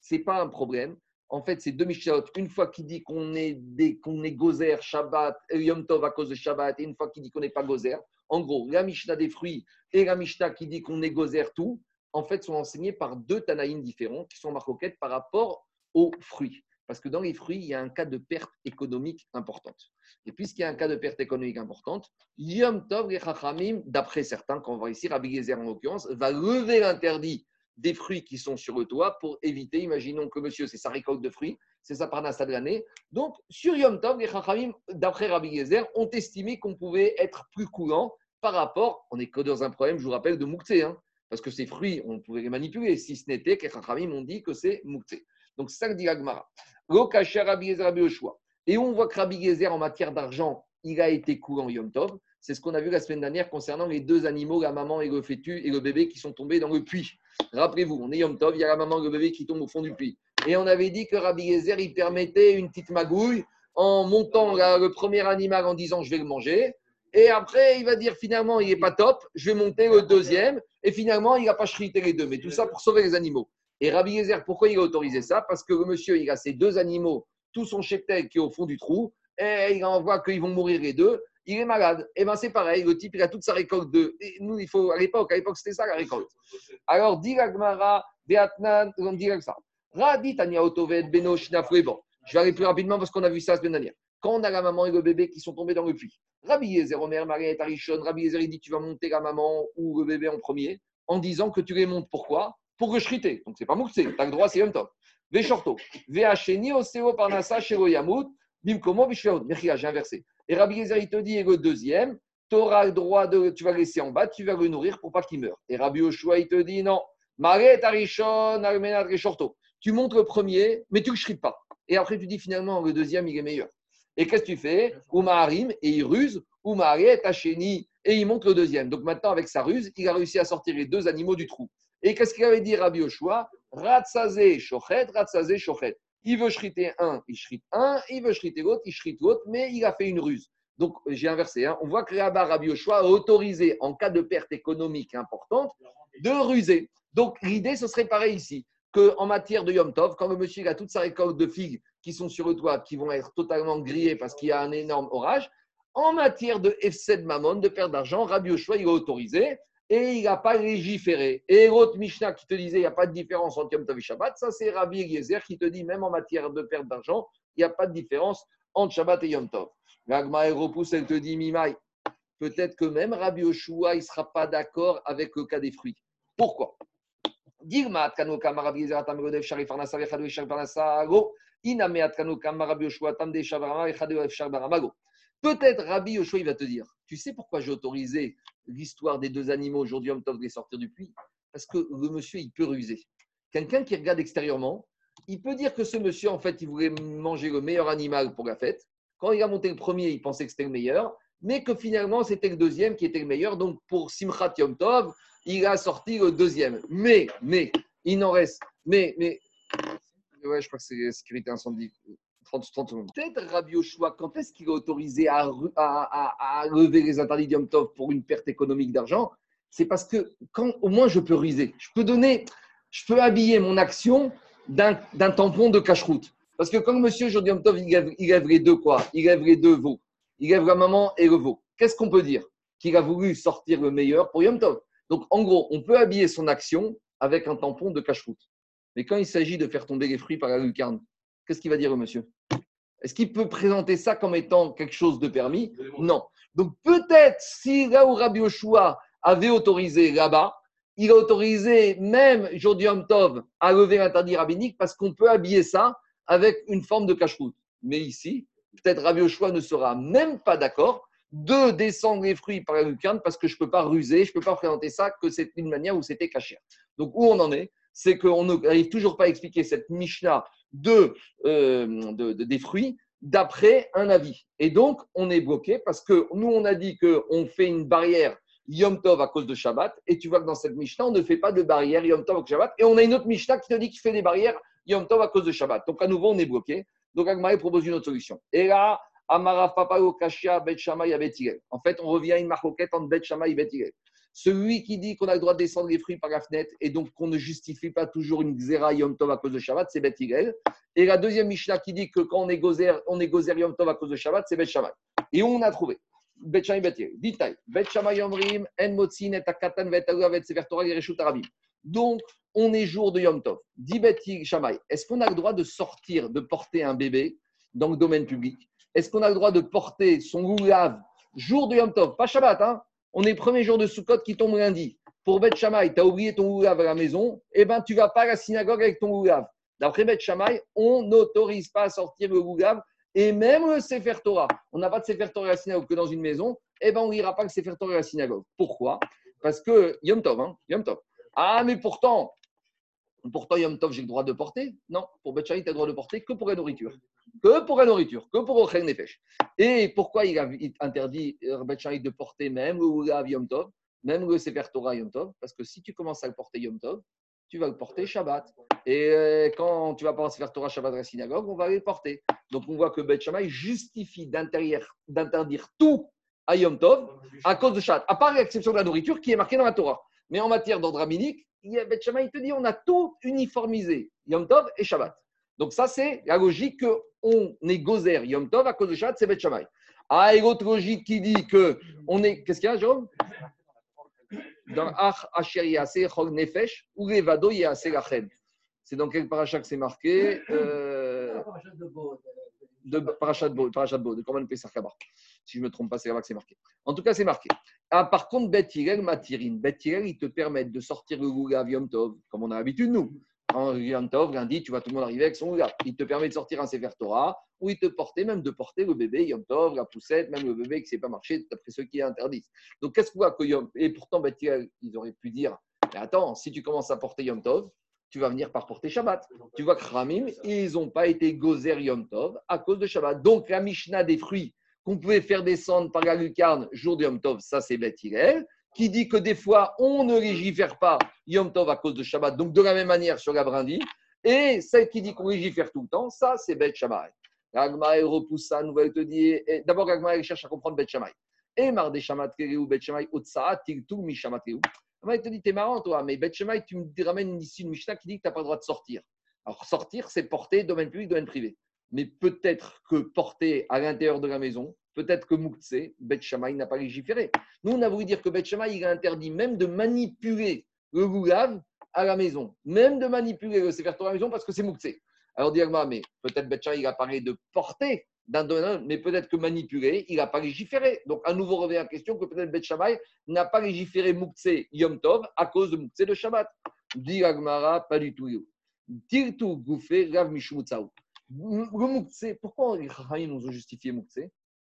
Ce n'est pas un problème. En fait, c'est deux Mishnahot. Une fois qu'il dit qu'on est, qu'on est gozer, Shabbat, Yom Tov à cause de Shabbat, et une fois qu'il dit qu'on n'est pas gozer. En gros, la Mishnah des fruits et la Mishnah qui dit qu'on est gozer tout, en fait, sont enseignés par deux Tanaïm différents qui sont marcoquettes par rapport aux fruits. Parce que dans les fruits, il y a un cas de perte économique importante. Et puisqu'il y a un cas de perte économique importante, Yom Tov et Chachamim, d'après certains, qu'on voit ici, Rabbi Gezer en l'occurrence, va lever l'interdit des fruits qui sont sur le toit pour éviter, imaginons que monsieur, c'est sa récolte de fruits, c'est sa parnassa de l'année. Donc, sur Yom Tov, les Chachamim, d'après Rabbi Gezer, ont estimé qu'on pouvait être plus courant par rapport, on n'est que dans un problème, je vous rappelle, de Mouktsé, hein, parce que ces fruits, on pouvait les manipuler, si ce n'était que les Chachamim ont dit que c'est Mouktsé. Donc, ça dit Agmara. Et on voit que Rabbi Gezer, en matière d'argent, il a été courant Yom Tov. C'est ce qu'on a vu la semaine dernière concernant les deux animaux, la maman et le fœtus et le bébé qui sont tombés dans le puits. Rappelez-vous, on est Yom Tov, il y a la maman et le bébé qui tombent au fond du puits. Et on avait dit que Rabbi Gezer, il permettait une petite magouille en montant le premier animal en disant je vais le manger. Et après, il va dire finalement, il n'est pas top, je vais monter le deuxième. Et finalement, il n'a pas chrité les deux. Mais tout ça pour sauver les animaux. Et Rabbi Gezer, pourquoi il a autorisé ça? Parce que le monsieur, il a ses deux animaux, tout son cheptel qui est au fond du trou, et il envoie qu'ils vont mourir les deux. Il est malade. Et bien c'est pareil, le type, il a toute sa récolte de. nous, il faut, à l'époque, à l'époque, c'était ça la récolte. Alors, dit Gmara, Beatnan, on dit comme ça. Radit Beno, Bon, je vais aller plus rapidement parce qu'on a vu ça la semaine dernière. Quand on a la maman et le bébé qui sont tombés dans le puits, Rabbi Yezer, Omer, Marie et Tarichon, Rabbi Yezer, il dit Tu vas monter la maman ou le bébé en premier en disant que tu les montes. Pourquoi? Pour recheriter. Donc, c'est pas Moukse, tu as le droit, c'est Yom Tov. Veshorto. Vehacheni oseo parnasa shelo yamut. Bishveot. Mechia, j'ai inversé. Et Rabbi Gezer, il te dit, et le deuxième, tu auras le droit de. Tu vas le laisser en bas, tu vas le nourrir pour pas qu'il meure. Et Rabbi Yoshua, il te dit non. Tu montres le premier, mais tu ne le pas. Et après, tu dis finalement, le deuxième, il est meilleur. Et qu'est-ce que tu fais? Oumaharim, et il ruse. Oumaharet Hacheni, et il montre le deuxième. Donc maintenant, avec sa ruse, il a réussi à sortir les deux animaux du trou. Et qu'est-ce qu'il avait dit Rabbi Yoshua? Ratsazé Shochet, Ratsazé Shochet. Il veut shriter un, il shrite un. Il veut shriter l'autre, il shrite l'autre, mais il a fait une ruse. Donc, j'ai inversé. hein. On voit que Rabbi Rabbi a autorisé, en cas de perte économique importante, de ruser. Donc, l'idée, ce serait pareil ici, qu'en matière de Yom Tov, quand le monsieur a toute sa récolte de figues qui sont sur le toit, qui vont être totalement grillées parce qu'il y a un énorme orage, en matière de F7 Mammon, de perte d'argent, Rabbi Yoshua, il a autorisé et il n'a pas légiféré. Et l'autre Mishnah qui te disait il n'y a pas de différence entre Yom Tov et Shabbat, ça c'est Rabbi Eliezer qui te dit même en matière de perte d'argent, il n'y a pas de différence entre Shabbat et Yom Tov. L'Agma repousse, elle te dit Mimaï, peut-être que même Rabbi Yoshua, il ne sera pas d'accord avec le cas des fruits. Pourquoi? Peut-être Rabbi Yoshua, il va te dire, tu sais pourquoi j'ai autorisé l'histoire des deux animaux aujourd'hui, Yom Tov, de les sortir du puits? Parce que le monsieur, il peut ruser. Quelqu'un qui regarde extérieurement, il peut dire que ce monsieur, en fait, il voulait manger le meilleur animal pour la fête. Quand il a monté le premier, il pensait que c'était le meilleur, mais que finalement, c'était le deuxième qui était le meilleur. Donc, pour Simchat Yom Tov, il a sorti le deuxième. Mais, mais, il n'en reste. Mais, mais, ouais, je crois que c'est sécurité incendie. 30, 30 secondes. Peut-être Rabbi Yoshua, quand est-ce qu'il est autorisé à, lever les interdits de Yom Tov pour une perte économique d'argent? C'est parce que quand au moins je peux ruser, je peux donner, je peux habiller mon action d'un tampon de cache-route. Parce que quand monsieur aujourd'hui Yom Tov, il il deux quoi? Il lève les deux veaux. Il lève la maman et le veau. Qu'est-ce qu'on peut dire? Qu'il a voulu sortir le meilleur pour Yom Tov. Donc en gros, on peut habiller son action avec un tampon de cache-route. Mais quand il s'agit de faire tomber les fruits par la lucarne, qu'est-ce qu'il va dire monsieur? Est-ce qu'il peut présenter ça comme étant quelque chose de permis? Non. Donc peut-être si là où Rabbi Yoshua avait autorisé là-bas, il a autorisé même Yom Tov à lever l'interdit rabbinique parce qu'on peut habiller ça avec une forme de cache-route. Mais ici, peut-être Rabbi Yoshua ne sera même pas d'accord de descendre les fruits par la lucarne parce que je ne peux pas ruser, je ne peux pas présenter ça que c'est une manière où c'était caché. Donc où on en est, c'est qu'on n'arrive toujours pas à expliquer cette Mishnah de, euh, de- de- des fruits d'après un avis. Et donc, on est bloqué parce que nous, on a dit qu'on fait une barrière Yom Tov à cause de Shabbat. Et tu vois que dans cette Mishnah, on ne fait pas de barrière Yom Tov à cause de Shabbat. Et on a une autre Mishnah qui te dit qu'il fait des barrières Yom Tov à cause de Shabbat. Donc, à nouveau, on est bloqué. Donc, Agmaré propose une autre solution. Et là, Amara Papao Kashia Bet Shammai à Bet. En fait, on revient à une marcoquette entre Bet Shammai et Bet. Celui qui dit qu'on a le droit de descendre les fruits par la fenêtre et donc qu'on ne justifie pas toujours une Xéra Yom Tov à cause de Shabbat, c'est Bet. Et la deuxième Mishnah qui dit que quand on est gozer, on est gozer Yom Tov à cause de Shabbat, c'est Bet Shammai. Et on a trouvé. Bet Shammai, Bet Hillel. Ditaï. Yomrim, En Motzin, Et Akatan, Vet Avet Sefer Torah, Yereshut Arabim. Donc, on est jour de Yom Tov. Dit Bet Shammai, est-ce qu'on a le droit de sortir, de porter un bébé dans le domaine public? Est-ce qu'on a le droit de porter son goulav jour de Yom Tov? Pas Shabbat, hein? On est premier jour de Sukkot qui tombe lundi. Pour Bet Shammai, tu as oublié ton goulav à la maison, eh ben tu vas pas à la synagogue avec ton goulav. D'après Bet Shammai, on n'autorise pas à sortir le goulav et même le Sefer Torah. On n'a pas de Sefer Torah à la synagogue que dans une maison, eh ben on n'ira pas le Sefer Torah à la synagogue. Pourquoi? Parce que Yom Tov, hein Yom Tov. Ah, mais pourtant, pourtant Yom Tov, j'ai le droit de porter? Non, pour Bet Shammai, tu as le droit de porter que pour la nourriture. Que pour la nourriture, que pour Ochel Nefesh. Et pourquoi il a interdit euh, Bet Shammai de porter même le Yom Tov, même le Sefer Torah Yom Tov? Parce que si tu commences à le porter Yom Tov, tu vas le porter Shabbat. Et euh, quand tu vas pas faire Torah Shabbat à la synagogue, on va les porter. Donc on voit que Beth Shammai justifie d'interdire tout à Yom Tov à cause de Shabbat, à part l'exception de la nourriture qui est marquée dans la Torah. Mais en matière d'ordre rabbinique, Beth Shammai te dit on a tout uniformisé, Yom Tov et Shabbat. Donc ça c'est la logique qu'on est gozer Yom Tov à cause de Shabbat, c'est Shammai. Ah, et l'autre logique qui dit que on est. Qu'est-ce qu'il y a, Jérôme? Dans Ach Asher Yaseh Chol Nefesh, ou Levado Yaseh Lachem. C'est dans quel paracha que c'est marqué euh, De Parachat Bo, Parachat de Korban Pesach. Si je ne me trompe pas, c'est là-bas que c'est marqué. En tout cas, c'est marqué. Ah, par contre, Bet Matirin. Bet ils te permettent de sortir le goulav Yom Tov, comme on a l'habitude nous, En Yom Tov, lundi, tu vois tout le monde arriver avec son gars. Il te permet de sortir un Sefer Torah, ou il te portait même de porter le bébé Yom Tov, la poussette, même le bébé qui ne sait pas marcher, d'après ceux qui interdisent. Donc, qu'est-ce qu'on voit que Et pourtant, Hillel, ils auraient pu dire Mais attends, si tu commences à porter Yom Tov, tu vas venir par porter Shabbat. Tu vois que Ramim, ils n'ont pas été gozer Yom Tov à cause de Shabbat. Donc, la Mishnah des fruits qu'on pouvait faire descendre par la lucarne jour de Yom Tov, ça c'est Beth qui dit que des fois, on ne légifère pas Yom Tov à cause de Shabbat. Donc, de la même manière sur la brindille. Et celle qui dit qu'on légifère tout le temps, ça c'est Beth Shammai. L'Agma, elle repousse ça, nous te dit. et D'abord, l'Agma, elle cherche à comprendre Beth Shammai. Et mar des Shamat Kereu, Beth Tiltou, te dit, t'es marrant toi, mais Beth tu me ramènes ici une Mishnah qui dit que tu n'as pas le droit de sortir. Alors, sortir, c'est porter domaine public, domaine privé. Mais peut-être que porter à l'intérieur de la maison, peut-être que Moukse, Beth Shammai n'a pas légiféré. Nous, on a voulu dire que Beth Shammai, il a interdit même de manipuler le goulav à la maison, même de manipuler le Sefer Torah à la maison parce que c'est Moukse. Alors, Diagma, mais peut-être Beth Shammai, il a parlé de porter d'un domaine, mais peut-être que manipuler, il n'a pas légiféré. Donc, à nouveau revient la question que peut-être Beth Shammai n'a pas légiféré Moukse Yom Tov à cause de Moukse de Shabbat. Dit Agmara, pas du tout. Tirtu Goufé, Rav Mishmutsaou. Le Moukse, pourquoi les Chachamim nous ont justifié Moukse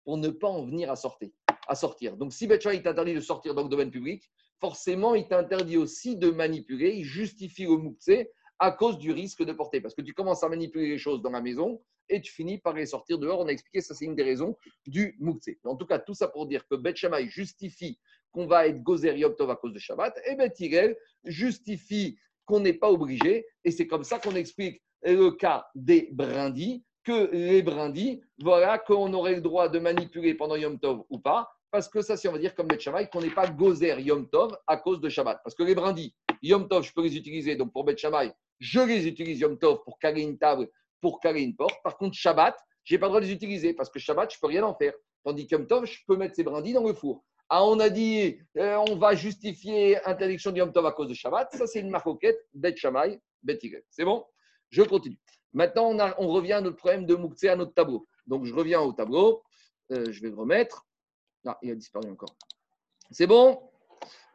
Pour ne pas en venir à sortir. À sortir. Donc, si Shammai t'interdit de sortir dans le domaine public, forcément, il t'interdit aussi de manipuler. Il justifie le Moukse à cause du risque de porter. Parce que tu commences à manipuler les choses dans la maison et tu finis par les sortir dehors. On a expliqué ça, c'est une des raisons du Moukse. En tout cas, tout ça pour dire que Beth Shammai justifie qu'on va être Gozer Tov à cause de Shabbat et Hillel justifie qu'on n'est pas obligé. Et c'est comme ça qu'on explique le cas des brindilles, que les brindilles, voilà, qu'on aurait le droit de manipuler pendant Yom Tov ou pas. Parce que ça, c'est, on va dire, comme Beth Shammai, qu'on n'est pas Gozer Yom Tov à cause de Shabbat. Parce que les brindilles, Yom Tov, je peux les utiliser. Donc pour Beth Shammai, je les utilise Yom Tov pour caler une table, pour caler une porte. Par contre, Shabbat, je n'ai pas le droit de les utiliser parce que Shabbat, je peux rien en faire. Tandis que Yom Tov, je peux mettre ces brindilles dans le four. Ah, on a dit, euh, on va justifier interdiction de Yom Tov à cause de Shabbat. Ça, c'est une marcoquette, Bet Shammai, Bet. C'est bon? Je continue. Maintenant, on, revient à notre problème de Moukse, à notre tableau. Donc, je reviens au tableau. Euh, je vais le remettre. Ah, il a disparu encore. C'est bon?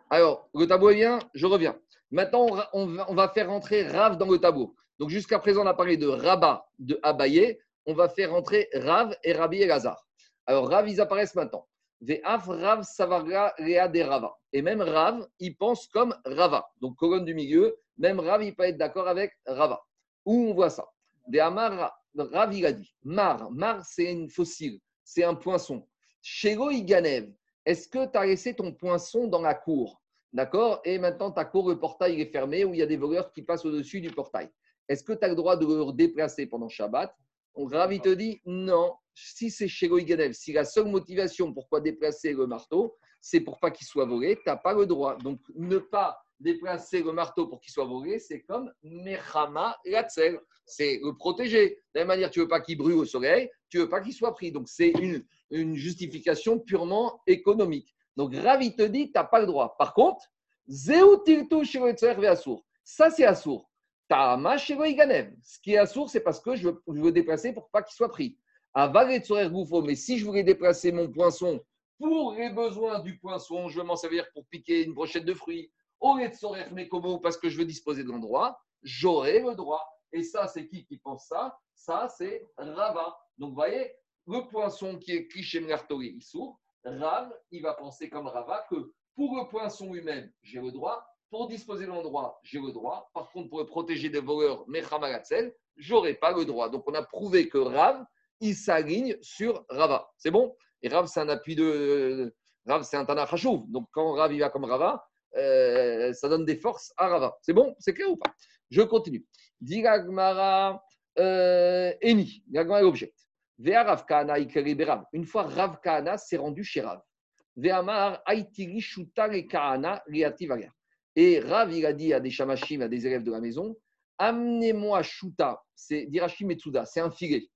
Alors, le tableau est bien, je reviens. Maintenant, on, va, faire rentrer Rav dans le tableau. Donc, jusqu'à présent, on a parlé de Rabat, de Abaye. On va faire rentrer Rav et Rabbi Elazar. Alors, Rav, ils apparaissent maintenant. Rav Savaga Rea de Rava. Et même Rav, il pense comme Rava. Donc, colonne du milieu, même Rav, il peut être d'accord avec Rava. Où on voit ça? Des Amar, Rav, dit Mar, Mar, c'est une fossile, c'est un poinçon. Shego Iganev, est-ce que tu as laissé ton poinçon dans la cour? D'accord? Et maintenant, ta cour, le portail est fermé ou il y a des voleurs qui passent au-dessus du portail. Est-ce que tu as le droit de le déplacer pendant Shabbat? Donc, Rav, il te dit non. Si c'est chez Iganev, si la seule motivation pourquoi déplacer le marteau, c'est pour pas qu'il soit volé, tu n'as pas le droit. Donc, ne pas déplacer le marteau pour qu'il soit volé, c'est comme Mechama Latzel. C'est le protéger. De la même manière, tu veux pas qu'il brûle au soleil, tu veux pas qu'il soit pris. Donc, c'est une, justification purement économique. Donc, Ravi te dit, tu n'as pas le droit. Par contre, Shelo Yetzer Ve'asur. Ça, c'est Assour. Ta'ama Shelo Iganev. Ce qui est Assour, c'est parce que je veux, déplacer pour pas qu'il soit pris. Aval Etzorer Goufo. Mais si je voulais déplacer mon poinçon pour les besoins du poinçon, je m'en servir pour piquer une brochette de fruits, au Etzorer Mekomo, parce que je veux disposer de l'endroit, j'aurai le droit. Et ça, c'est qui qui pense ça? Ça, c'est Rava. Donc, vous voyez, le poinçon qui est chez Mlertori Issour, Rav, il va penser comme Rava que pour le poinçon lui-même, j'ai le droit. Pour disposer de l'endroit, j'ai le droit. Par contre, pour le protéger des voleurs, Mechamagatzel, j'aurais pas le droit. Donc, on a prouvé que Rav, il s'aligne sur Rava. C'est bon? Et Rav, c'est un appui de. Rav, c'est un Tanakh Hashouv. Donc, quand Rav, il va comme Rava, euh, ça donne des forces à Rava. C'est bon? C'est clair ou pas? Je continue. Dit Gagmara euh, Eni. Gagmara objecte. Vea Rav Kahana ikeri berav. Une fois Rav Kahana s'est rendu chez Rav. Ve'amar aitiri shuta le Kahana. Et Rav, il a dit à des shamashim, à des élèves de la maison, amenez-moi shuta, c'est dirachi metsuda, c'est un filet.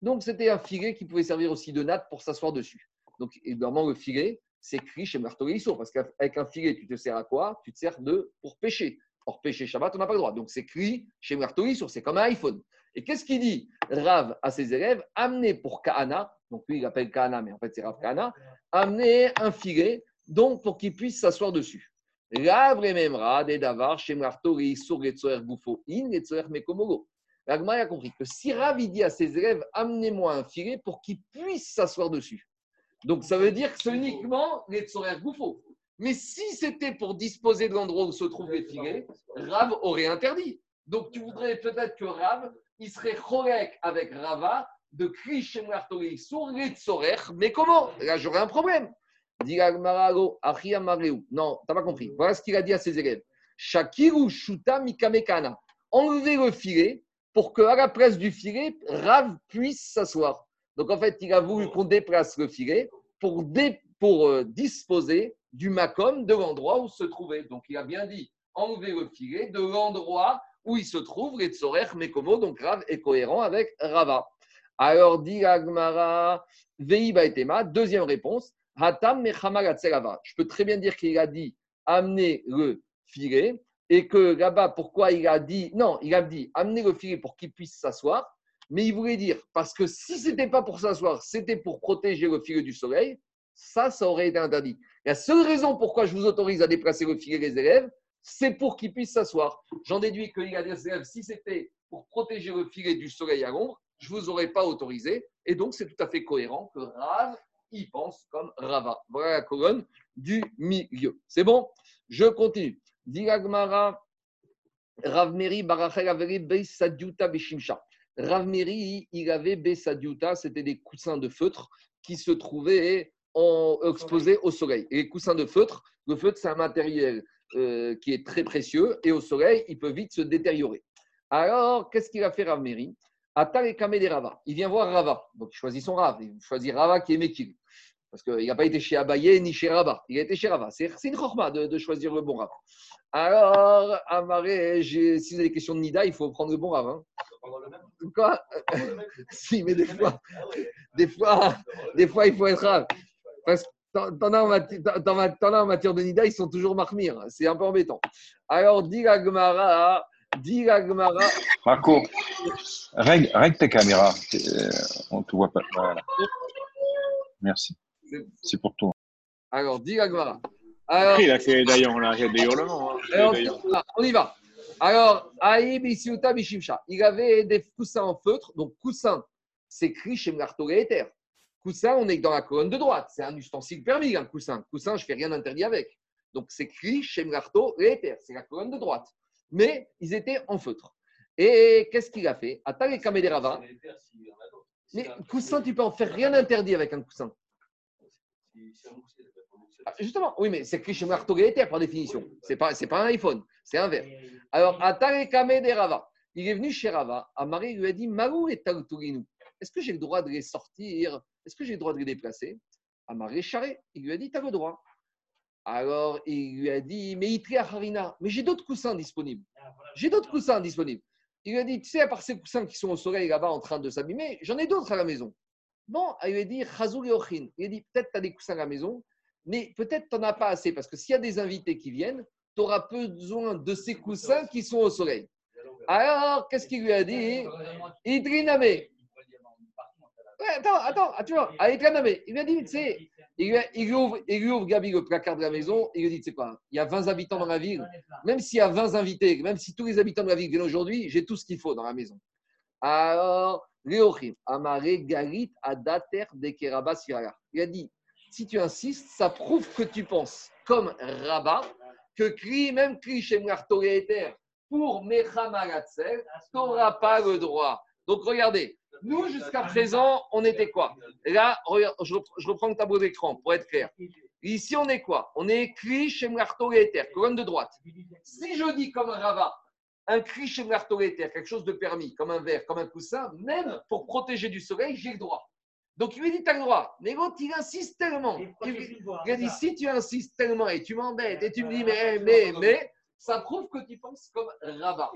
Donc c'était un filet qui pouvait servir aussi de natte pour s'asseoir dessus. Donc évidemment, le filet, c'est écrit chez Issour, parce qu'avec un filet, tu te sers à quoi? Tu te sers de pour pêcher. Or, pêcher Shabbat, on n'a pas le droit. Donc c'est écrit chez Issour, c'est comme un iPhone. Et qu'est-ce qu'il dit Rav à ses élèves Amenez pour Kahana, donc lui il appelle Kahana, mais en fait c'est Rav Kahana, amenez un filet, donc pour qu'il puisse s'asseoir dessus. La vrememra des davar chez Marto sur Retzoer Goufo in Retzoer Mekomogo. La Gemara a compris que si Rav dit à ses élèves amenez-moi un filet pour qu'ils puissent s'asseoir dessus. Donc ça veut dire que c'est uniquement Retzoer Goufo. Mais si c'était pour disposer de l'endroit où se trouvent les filets, Rav aurait interdit. Donc tu voudrais peut-être que Rav, il serait chorek avec Rava de Martori sur Retzorer. Mais comment? Là j'aurais un problème. Non, t'as pas compris. Voilà ce qu'il a dit à ses élèves. Shakiru Shuta Mikamekana. Enlevez le filet pour qu'à la place du filet, Rav puisse s'asseoir. Donc en fait, il a voulu qu'on déplace le filet pour, dé- pour euh, disposer du macom de l'endroit où se trouvait. Donc il a bien dit enlever le filet de l'endroit où il se trouve, les Tzorer Mekomo, donc Rav est cohérent avec Rava. Alors dit Agmara, Veiba et Tema, deuxième réponse, Hatam. Je peux très bien dire qu'il a dit amener le filet et que là-bas, pourquoi il a dit, non, il a dit amener le filet pour qu'il puisse s'asseoir, mais il voulait dire, parce que si ce n'était pas pour s'asseoir, c'était pour protéger le filet du soleil, ça, ça aurait été interdit. La seule raison pourquoi je vous autorise à déplacer le filet des élèves, c'est pour qu'ils puissent s'asseoir. J'en déduis qu'il a des élèves, si c'était pour protéger le filet du soleil à l'ombre, je ne vous aurais pas autorisé. Et donc, c'est tout à fait cohérent que Rav y pense comme Rava. Voilà la colonne du milieu. C'est bon? Je continue. Dilagmara, Rav Meri, Barachel Averi, Beisadiuta, Beshimsha. Rav il avait Besadiuta, c'était des coussins de feutre qui se trouvaient en, exposés au soleil. Et les coussins de feutre, le feutre, c'est un matériel euh, qui est très précieux et au soleil, il peut vite se détériorer. Alors, qu'est-ce qu'il a fait Rav des Rava. Il vient voir Rava. Donc, il choisit son Rav. Il choisit Rava qui est Mekil. Parce qu'il n'a pas été chez Abaye ni chez Rava. Il a été chez Rava. C'est une chorma de, de choisir le bon Rav. Alors, Amaré, si vous avez des questions de Nida, il faut prendre le bon Rav. hein. Quoi? Si, mais des fois, des fois, des fois, il faut être Rav. Parce que t'en as, en matière de Nida, ils sont toujours marmir. C'est un peu embêtant. Alors, dit la Gemara, dit la Gemara, Marco, règle, règle tes caméras. Euh, on ne te voit pas. Voilà. Merci. C'est pour toi. alors, dit la Gemara. Alors, il a fait d'ailleurs, y a des hurlements. hein. Alors, ah, on y va. Alors, Aïb Isiuta Bishimsha. Il avait des coussins en feutre. Donc, coussin, c'est écrit chez Mlarto Ether. Coussin, on est dans la colonne de droite. C'est un ustensile permis, un coussin. Coussin, je ne fais rien d'interdit avec. Donc, c'est écrit chez Mlarto Ether. C'est la colonne de droite. Mais ils étaient en feutre. Et qu'est-ce qu'il a fait? Atal et Kamederava. Mais coussin, tu peux en faire rien d'interdit avec un coussin. Ah, Justement, oui, mais c'est écrit chez par définition. Ce n'est pas, c'est pas un iPhone, c'est un verre. Alors, Atare Kame de Rava. Il est venu chez Rava. Amari lui a dit Marou et Taltourinu. Est-ce que j'ai le droit de les sortir? Est-ce que j'ai le droit de les déplacer? Amari Charé. Il lui a dit Tu as le droit. Alors, il lui a dit Mais Itri Harina, mais j'ai d'autres coussins disponibles. J'ai d'autres coussins disponibles. Il lui a dit Tu sais, à part ces coussins qui sont au soleil là-bas en train de s'abîmer, j'en ai d'autres à la maison. Bon, il lui a dit Ochin. Il a dit Peut-être tu as des coussins à la maison, mais peut-être tu n'en as pas assez parce que s'il y a des invités qui viennent, tu auras besoin de ces coussins qui sont au soleil. Alors, qu'est-ce qu'il lui a dit? Idriname. Ouais, attends, attends, ah, tu vois, à Idriname. Il lui a dit, tu sais, il lui, a- il lui ouvre, il lui ouvre Gabi le placard de la maison, il lui dit, tu sais quoi, il y a 20 habitants dans la ville, même s'il y a 20 invités, même si tous les habitants de la ville viennent aujourd'hui, j'ai tout ce qu'il faut dans la maison. Alors, Léochim, Amare Galit Adater Dekeraba Siraya. Il a dit, si tu insistes, ça prouve que tu penses, comme Rabat, que cri, même cri chez Mlartoréter, pour Mechamagatzel, tu n'auras pas le droit. Donc regardez, nous jusqu'à présent, on était quoi Là, regarde, je reprends, je reprends le tableau d'écran pour être clair. Ici, on est quoi On est cri chez Mlartoréter, colonne de droite. Si je dis comme Rabat, un cri chez Mlartoréter, quelque chose de permis, comme un verre, comme un coussin, même pour protéger du soleil, j'ai le droit. Donc il lui dit, tu as le droit. Mais l'autre, il insiste tellement. Il, il a dit, si tu insistes tellement et tu m'embêtes et tu me dis, mais, mais, mais, ça prouve que tu penses comme Rabat.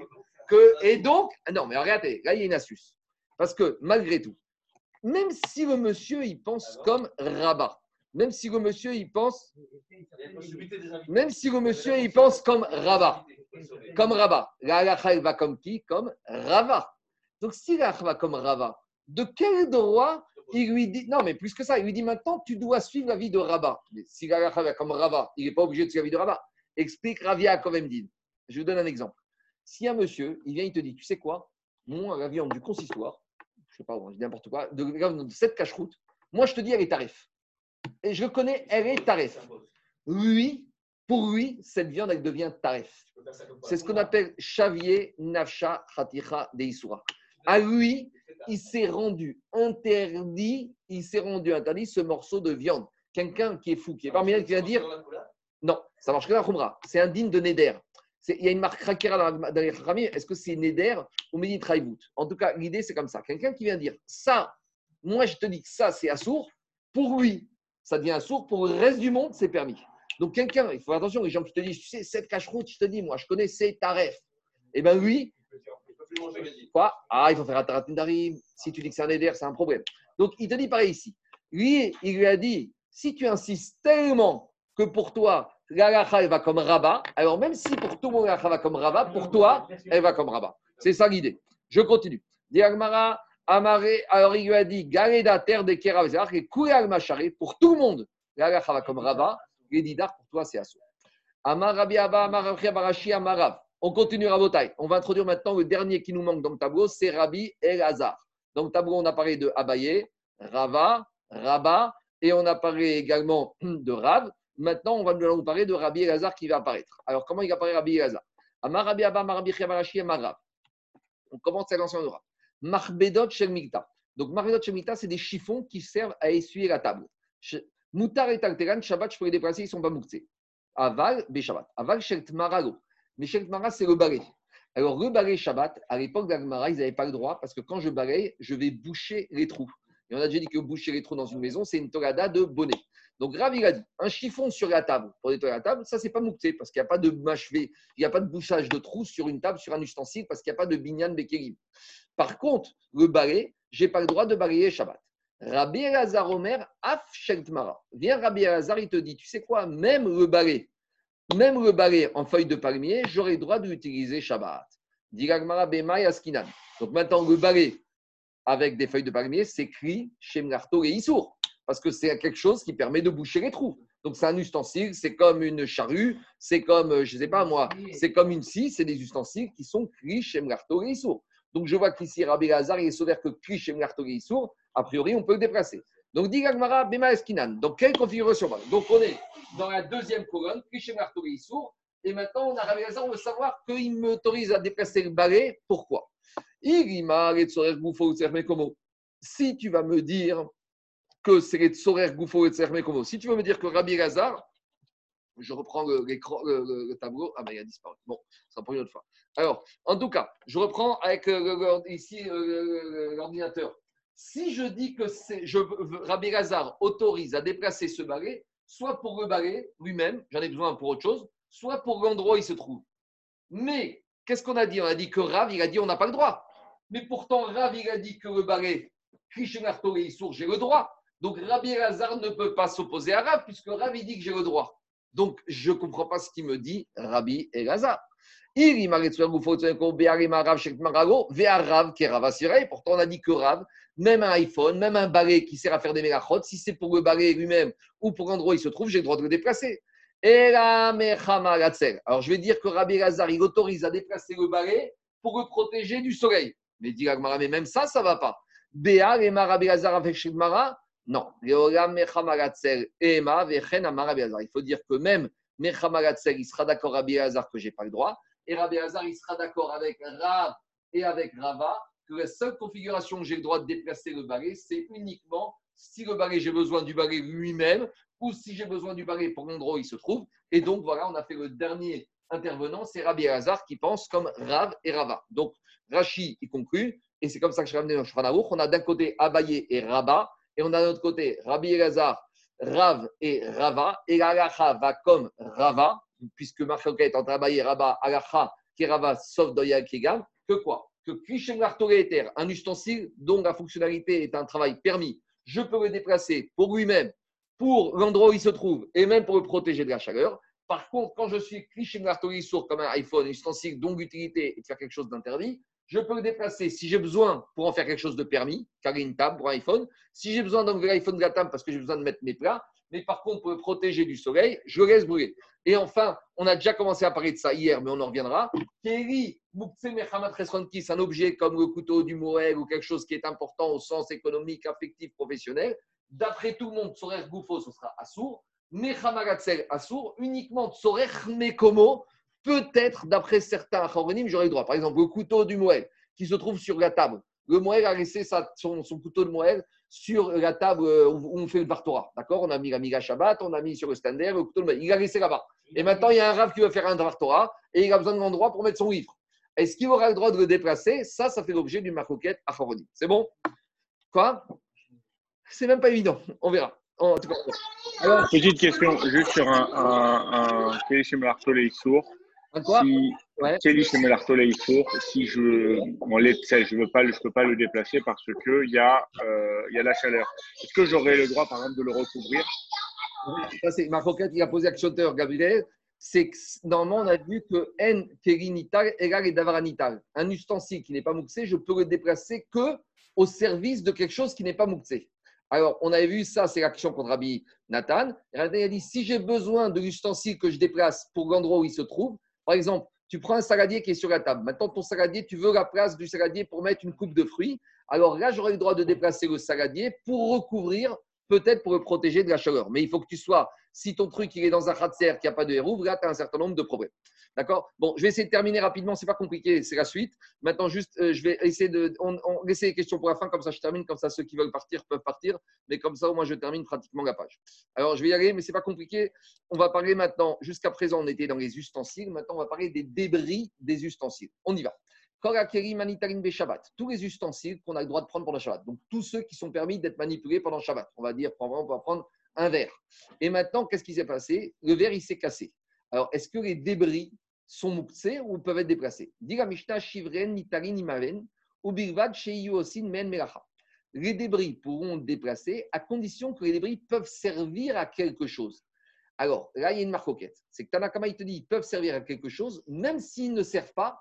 Que, et donc, non, mais regardez, là, il y a une astuce. Parce que malgré tout, même si le monsieur, il pense comme Rabat, même si le monsieur, il pense, même si le monsieur, il pense comme Rabat, comme Rabat, la halakha, elle va comme qui? Comme Rava. Donc, si la va comme Rava, de quel droit il lui dit, non, mais plus que ça, il lui dit maintenant, tu dois suivre la vie de Rabat. Mais si comme Rava, il n'est pas obligé de suivre la vie de Rabat. Explique Ravia dit. Je vous donne un exemple. Si un monsieur, il vient, il te dit, tu sais quoi? Moi, la viande du consistoire, je sais pas, je dis n'importe quoi, de, cette cache-route, moi, je te dis, elle est tarif. Et je connais, elle est tarif. Lui, pour lui, cette viande, elle devient tarif. C'est ce qu'on appelle Chavier Nafsha Khaticha Deisura. À lui, il s'est rendu interdit, il s'est rendu interdit ce morceau de viande. Quelqu'un qui est fou, qui est parmi eux, qui va dire non, ça marche que la Khumra. C'est indigne de Neder. Il y a une marque Rakira dans les Khamim. Est-ce que c'est Neder ou Raïbout En tout cas, l'idée, c'est comme ça. Quelqu'un qui vient dire ça, moi, je te dis que ça, c'est assourd. Pour lui, ça devient assourd. Pour le reste du monde, c'est permis. Donc, quelqu'un, il faut faire attention, les gens qui te disent, tu sais, cette cache-route, je te dis, moi, je connais, c'est taref. Eh bien, lui, quoi Ah, il faut faire un darim. Si tu dis que c'est un éder, c'est un problème. Donc, il te dit pareil ici. Lui, il lui a dit, si tu insistes tellement que pour toi, l'alacha, elle va comme rabat, alors même si pour tout le monde, l'alacha va comme rabat, pour toi, elle va comme rabat. C'est ça l'idée. Je continue. Diagmara, Amaré, alors il lui a dit, Gareda, terre des et Kouyal pour tout le monde, l'alacha va comme rabat, les didar, pour toi, c'est assaut. Amar Rabbi Abba, Amar Rabbi Barashi, Amar Rav. On continue Rabotai. On va introduire maintenant le dernier qui nous manque dans le tableau, c'est Rabbi El-Hazar. Dans le tableau, on a parlé de Abaye, Rava, Rabat, et on a parlé également de Rav. Maintenant, on va nous parler de Rabbi Elazar qui va apparaître. Alors, comment il apparaît Rabbi Elazar? Amar Rabbi Abba, Rabbi Rav. On commence à l'ancien de Rav. Marbedot Shel Mikta. Donc, Marbedot Shel Mikta, c'est des chiffons qui servent à essuyer la table. Moutar et Talteran, Shabbat, je peux les déplacer, ils ne sont pas mouktsés. Aval, Beshabbat. Aval, Shel Tmarago. Mais Tmara, c'est le balai. Alors, le balai Shabbat, à l'époque d'Agmara, ils n'avaient pas le droit parce que quand je balaye, je vais boucher les trous. Et on a déjà dit que boucher les trous dans une maison, c'est une torada de bonnet. Donc, Rav, il a dit un chiffon sur la table pour nettoyer la table, ça, c'est pas moukté parce qu'il n'y a pas de mâchevé, il n'y a pas de bouchage de trous sur une table, sur un ustensile parce qu'il n'y a pas de binyan bekerim. Par contre, le balai, je n'ai pas le droit de balayer Shabbat. Rabbi Elazar Omer, Af Sheltmara. Viens, Rabbi Elazar, il te dit tu sais quoi, même le balai, même le balai en feuille de palmier, j'aurai le droit de l'utiliser Shabbat. Donc maintenant, le balai avec des feuilles de palmier, c'est écrit chez Mlarto et Issour, parce que c'est quelque chose qui permet de boucher les trous. Donc c'est un ustensile, c'est comme une charrue, c'est comme, euh, je ne sais pas moi, c'est comme une scie, c'est des ustensiles qui sont cris chez et Issour. Donc je vois qu'ici, Rabbi Lazar, il est sauvé que cri chez et Issour, a priori, on peut le déplacer. Donc dit Gagmara Bema Eskinan. Donc quelle configuration Donc on est dans la deuxième colonne, chez Mlarto et et maintenant on a Lazar, on veut savoir qu'il m'autorise à déplacer le balai, pourquoi? Si tu vas me dire que c'est Retsorer, Goufo, Tserme, Komo, si tu veux me dire que Rabbi Lazar, je reprends le, le- le- le tableau. Ah, ben il a disparu. Bon, ça pour une autre fois. Alors, en tout cas, je reprends avec euh, ici euh, l'ordinateur. Si je dis que je, Rabbi Lazar autorise à déplacer ce balai, soit pour le balai lui-même, j'en ai besoin pour autre chose, soit pour l'endroit où il se trouve. Mais qu'est-ce qu'on a dit? On a dit que Rav, il a dit on n'a pas le droit. Mais pourtant, Rav, il a dit que le balai, Krishnarto et Issour, j'ai le droit. Donc Rabbi Lazar ne peut pas s'opposer à Rav, puisque Rav, il dit que j'ai le droit. Donc je ne comprends pas ce qu'il me dit, Rabbi Elazar. Il m'a Pourtant, on a dit que Rav, même un iPhone, même un balai qui sert à faire des mégachot, si c'est pour le balai lui-même ou pour l'endroit où il se trouve, j'ai le droit de le déplacer. Et. Alors, je vais dire que Rabbi Lazar, il autorise à déplacer le balai pour le protéger du soleil. Mais dit mais même ça, ça ne va pas. Béa, Ema Rabbi Lazar avec non. Il faut dire que même mechama gatzel, il sera d'accord Rabbi Lazar que je n'ai pas le droit. Et Rabbi Lazar, il sera d'accord avec Rav et avec Rava que la seule configuration que j'ai le droit de déplacer le balai, c'est uniquement si le balai, j'ai besoin du balai lui-même ou si j'ai besoin du balai pour l'endroit où il se trouve. Et donc, voilà, on a fait le dernier intervenant, c'est Rabbi Hazar qui pense comme Rav et Rava. Donc, Rashi, il conclut, et c'est comme ça que je ramené dans Shulchan. On a d'un côté Abaye et Rabat, et on a de l'autre côté Rabbi Elazar, Rav et Rava, et l'alacha va comme Rava, puisque Marchoka est entre Abaye et Rabat, alacha qui Rava, sauf Doya Kegam, que quoi? Que Krishem Lartoréter, un ustensile dont la fonctionnalité est un travail permis, je peux le déplacer pour lui-même, pour l'endroit où il se trouve, et même pour le protéger de la chaleur. Par contre, quand je suis cliché sourd comme un iPhone, un ustensile dont l'utilité est de faire quelque chose d'interdit, je peux le déplacer si j'ai besoin pour en faire quelque chose de permis, carrer une table pour un iPhone. Si j'ai besoin d'enlever l'iPhone de la table parce que j'ai besoin de mettre mes plats, mais par contre, pour le protéger du soleil, je le laisse brûler. Et enfin, on a déjà commencé à parler de ça hier, mais on en reviendra. Mechamat Resronkis, un objet comme le couteau du Moël ou quelque chose qui est important au sens économique, affectif, professionnel, d'après tout le monde, Tsorer Goufo, ce sera Assour. Mechamagatzel Assour, uniquement Tsorer Mekomo, peut-être, d'après certains Achoronim, j'aurais le droit. Par exemple, le couteau du Moël qui se trouve sur la table. Le Moël a laissé son, couteau de Moël sur la table euh, où on fait le Bartora. D'accord? On a mis la Miga Shabbat, on a mis sur le standard le couteau de Moël. Il a laissé là-bas. Et maintenant, il y a un rave qui veut faire un Bartora et il a besoin d'un endroit pour mettre son livre. Est-ce qu'il aura le droit de le déplacer? Ça, ça fait l'objet du marcoquette Achoronim. C'est bon? Quoi? C'est même pas évident. On verra. Petite question, juste sur un, un, un Shemelartolei sourd. Quoi Si, Ouais. Kelly Shemelartolei sourd, si je on l'est- tu sais, je ne peux, pas le- je peux pas le déplacer parce qu'il y, a, euh, il y a la chaleur. Est-ce que j'aurai le droit, par exemple, de le recouvrir? Ça, c'est ma roquette qui a posé à Choteur Gabriel. C'est que normalement, on a vu que N terinital égale et davaranital. Un ustensile qui n'est pas mouxé, je peux le déplacer que au service de quelque chose qui n'est pas mouxé. Alors, on avait vu ça, c'est l'action contre Rabbi Nathan. Rabbi a dit si j'ai besoin de l'ustensile que je déplace pour l'endroit où il se trouve, par exemple, tu prends un saladier qui est sur la table. Maintenant, ton saladier, tu veux la place du saladier pour mettre une coupe de fruits. Alors là, j'aurai le droit de déplacer le saladier pour recouvrir peut-être pour le protéger de la chaleur. Mais il faut que tu sois, si ton truc il est dans un khatser qui n'a pas de hérouve, là, tu as un certain nombre de problèmes. D'accord? Bon, je vais essayer de terminer rapidement, c'est pas compliqué, c'est la suite. Maintenant, juste, euh, je vais essayer de. On, laisser les questions pour la fin, comme ça je termine, comme ça ceux qui veulent partir peuvent partir, mais comme ça au moins je termine pratiquement la page. Alors je vais y aller, mais c'est pas compliqué. On va parler maintenant, jusqu'à présent on était dans les ustensiles, maintenant on va parler des débris des ustensiles. On y va. Tous les ustensiles qu'on a le droit de prendre pendant Shabbat. Donc, tous ceux qui sont permis d'être manipulés pendant Shabbat. On va dire, on va prendre un verre. Et maintenant, qu'est-ce qui s'est passé? Le verre, il s'est cassé. Alors, est-ce que les débris sont mouxés ou peuvent être déplacés Shivren, Imaven, Men, Melacha. Les débris pourront être déplacés à condition que les débris peuvent servir à quelque chose. Alors, là, il y a une marcoquette. C'est que Tanakama, il te dit, ils peuvent servir à quelque chose, même s'ils ne servent pas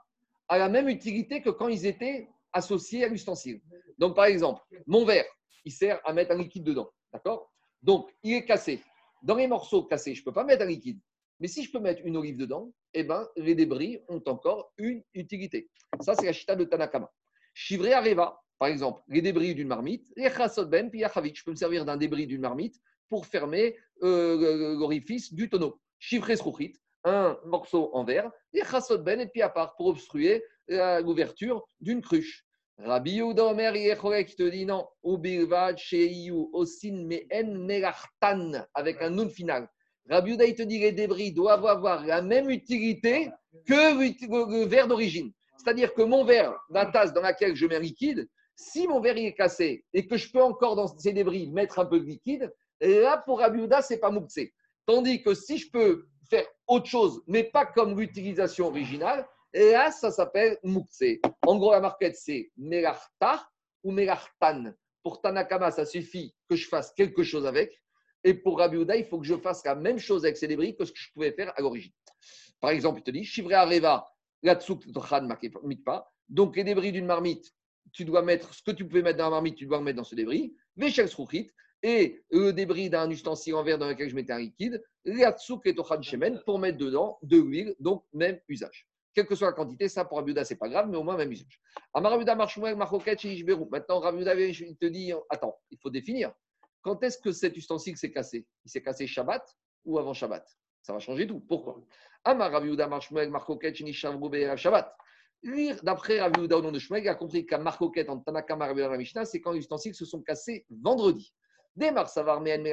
à la même utilité que quand ils étaient associés à l'ustensile. Donc, par exemple, mon verre, il sert à mettre un liquide dedans. D'accord? Donc, il est cassé. Dans les morceaux cassés, je ne peux pas mettre un liquide. Mais si je peux mettre une olive dedans, eh ben, les débris ont encore une utilité. Ça, c'est la chita de Tanakama. Chivré Areva, par exemple, les débris d'une marmite, les ben. Je peux me servir d'un débris d'une marmite pour fermer euh, l'orifice du tonneau. Chivré srouchit, un morceau en verre, et chassot ben, et puis à part pour obstruer l'ouverture d'une cruche. Rabbi Yehuda Omer qui te dit non, Ubilvad Sheiyu Osin Mehen Melartan avec un nun final. Rabbi il te dit les débris doivent avoir la même utilité que le, verre d'origine. C'est-à-dire que mon verre, la tasse dans laquelle je mets liquide, si mon verre est cassé et que je peux encore dans ces débris mettre un peu de liquide, là pour Rabbi Yehuda, c'est pas mouxé. Tandis que si je peux faire autre chose, mais pas comme l'utilisation originale, là, ça s'appelle Moukse. En gros, la marquette, c'est Melarta ou Melartan. Pour Tanakama, ça suffit que je fasse quelque chose avec. Et pour Rabbi Yehuda, il faut que je fasse la même chose avec ces débris que ce que je pouvais faire à l'origine. Par exemple, il te dit Shivre Areva, Latsuk Tochan Mikpa. Donc, les débris d'une marmite, tu dois mettre ce que tu pouvais mettre dans la marmite, tu dois mettre dans ce débris. Veshel Sruchit. Et le débris d'un ustensile en verre dans lequel je mettais un liquide, Latsuk et Tochan Shemen, pour mettre dedans de l'huile, donc même usage quelle que soit la quantité, ça pour Rabiuda, c'est pas grave, mais au moins même usage. Amar Rabiuda Marshmuel, Marroquet. Maintenant, Rabiuda, il te dit, attends, il faut définir. Quand est-ce que cet ustensile s'est cassé? Il s'est cassé Shabbat ou avant Shabbat? Ça va changer tout. Pourquoi? Amar d'après Rabiuda au nom de Shmuel, il a compris qu'à Marcoquet, en Tanakama, Rabiuda, la Mishnah, c'est quand les ustensiles se sont cassés vendredi. Démar Savar, In,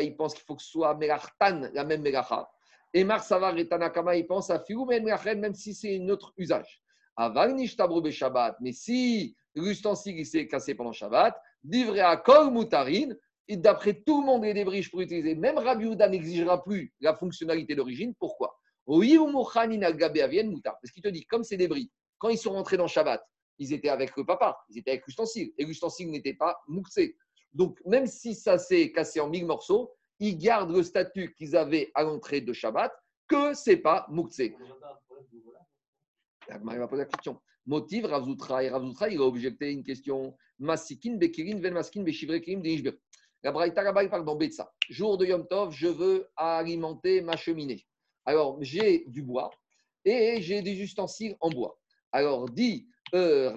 il pense qu'il faut que ce soit Melartan, la même Melacha. Et Mar Savar et Tanakama, ils pensent à Fiou même si c'est un autre usage. Aval Nishtabru Shabbat. Mais si l'ustensile il s'est cassé pendant Shabbat, livré à Kol Moutarin, et d'après tout le monde, les débris, je peux utiliser. Même Rabbi Yehuda n'exigera plus la fonctionnalité d'origine. Pourquoi? Parce qu'il te dit, comme ces débris, quand ils sont rentrés dans Shabbat, ils étaient avec le papa, ils étaient avec l'ustensile, et l'ustensile n'était pas mouxé. Donc, même si ça s'est cassé en mille morceaux, ils gardent le statut qu'ils avaient à l'entrée de Shabbat, que ce n'est pas Mouktsé. Il va poser la question. Motive Ravzoutra. Et il a objecté une question. Masikin, Bekirin, Ven Maskin, Beshivre, Kirim, Denishber. La Braïta là-bas, parle dans. Jour de Yom Tov, je veux alimenter ma cheminée. Alors, j'ai du bois et j'ai des ustensiles en bois. Alors, dit euh,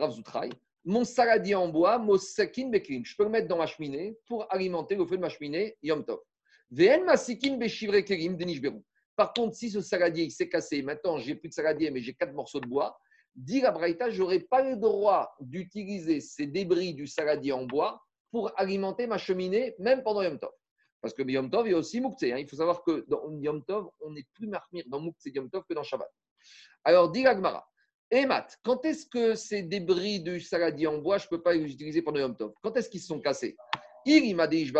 mon saladier en bois, mon sakin bekrim, je peux le mettre dans ma cheminée pour alimenter le feu de ma cheminée Yom Tov. Vn masikin beshivre kerim denish berou. Par contre, si ce saladier s'est cassé, maintenant j'ai plus de saladier, mais j'ai quatre morceaux de bois, dit la Braïta, je n'aurai pas le droit d'utiliser ces débris du saladier en bois pour alimenter ma cheminée, même pendant Yom Tov. Parce que Yom Tov, il y a aussi Mouktsé. hein. Il faut savoir que dans Yom Tov, on est plus marmire dans Mouktsé Yom Tov que dans Shabbat. Alors, dit l'Agmara, et Matt, quand est-ce que ces débris du saladier en bois, je ne peux pas les utiliser pendant Yom Tov? Quand est-ce qu'ils sont cassés? Il m'a dit.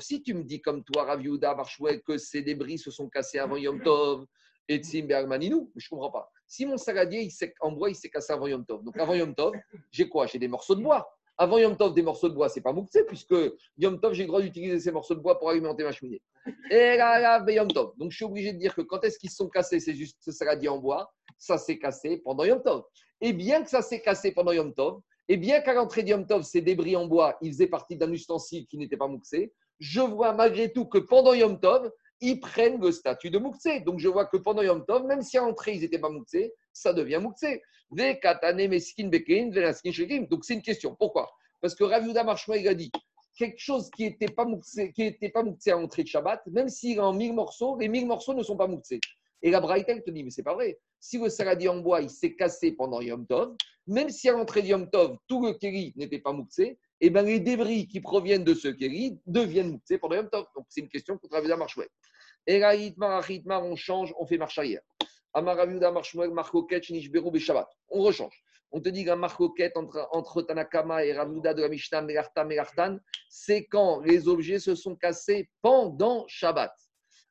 Si tu me dis comme toi, Rav Yehuda, que ces débris se sont cassés avant Yom Tov, et Tzim Bergmaninou, je ne comprends pas. Si mon saladier il en bois, il s'est cassé avant Yom Tov. Donc avant Yom Tov, j'ai quoi? J'ai des morceaux de bois. Avant Yom Tov, des morceaux de bois, c'est pas Mouktsé, puisque Yom Tov, j'ai le droit d'utiliser ces morceaux de bois pour alimenter ma cheminée. Et là, là, Yom Tov. Donc je suis obligé de dire que quand est-ce qu'ils sont cassés, c'est juste ce saladier en bois, ça s'est cassé pendant Yom Tov. Et bien que ça s'est cassé pendant Yom Tov, et bien qu'à l'entrée de Yom Tov, ces débris en bois, ils faisaient partie d'un ustensile qui n'était pas Mouksé, je vois malgré tout que pendant Yom Tov, ils prennent le statut de Mouksé. Donc je vois que pendant Yom Tov, même si à l'entrée, ils n'étaient pas Mouksé, ça devient shekim. Donc c'est une question. Pourquoi? Parce que Rav Yehuda il a dit quelque chose qui n'était pas Mouksé à l'entrée de Shabbat, même s'il est en mille morceaux, les mille morceaux ne sont pas Mouksé. Et la Braïta, te dit, mais c'est pas vrai. Si le saladier en bois, il s'est cassé pendant Yom Tov, même si à l'entrée de Yom Tov, tout le kéri n'était pas mouxé, et ben les débris qui proviennent de ce kéri deviennent mouxés pendant Yom Tov. Donc c'est une question pour travailler à marche Et là, on change, on fait marche arrière. Amaraviuda, Shabbat. On rechange. On te dit qu'un marcoquet entre, entre Tanakama et Ravuda de la Mishnah, Melartan, Melartan, c'est quand les objets se sont cassés pendant Shabbat.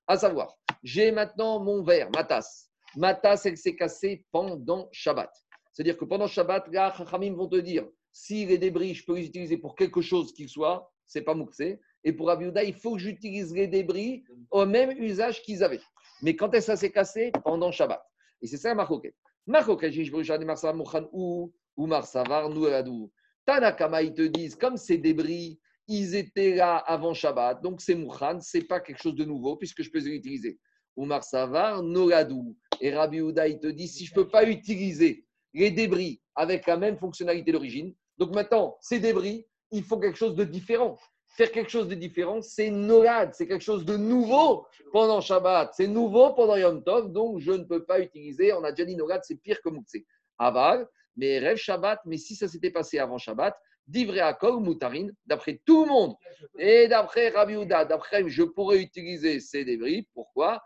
À savoir, j'ai maintenant mon verre, ma tasse. Ma tasse, elle s'est cassée pendant Shabbat. C'est-à-dire que pendant Shabbat, là, Chachamim vont te dire, si les débris, je peux les utiliser pour quelque chose qu'il soit, c'est pas mouxé. Et pour Abiouda, il faut que j'utilise les débris au même usage qu'ils avaient. Mais quand est-ce que ça s'est cassé? Pendant Shabbat. Et c'est ça Marsa Mochan ou Marsavar nous. Tanakama, ils te disent, comme ces débris, ils étaient là avant Shabbat, donc c'est Mouchan, c'est pas quelque chose de nouveau puisque je peux les utiliser. Oumar Savar, Noradou. Et Rabbi Houda, il te dit, si je ne peux pas utiliser les débris avec la même fonctionnalité d'origine, donc maintenant, ces débris, il faut quelque chose de différent. Faire quelque chose de différent, c'est Norad, c'est quelque chose de nouveau pendant Shabbat, c'est nouveau pendant Yom Tov, donc je ne peux pas utiliser. On a déjà dit Norad, c'est pire que Moukse. Aval, mais rêve Shabbat, mais si ça s'était passé avant Shabbat, d'Ivré Akol, Moutarine, d'après tout le monde, et d'après Rabbi Houda, d'après je pourrais utiliser ces débris. Pourquoi?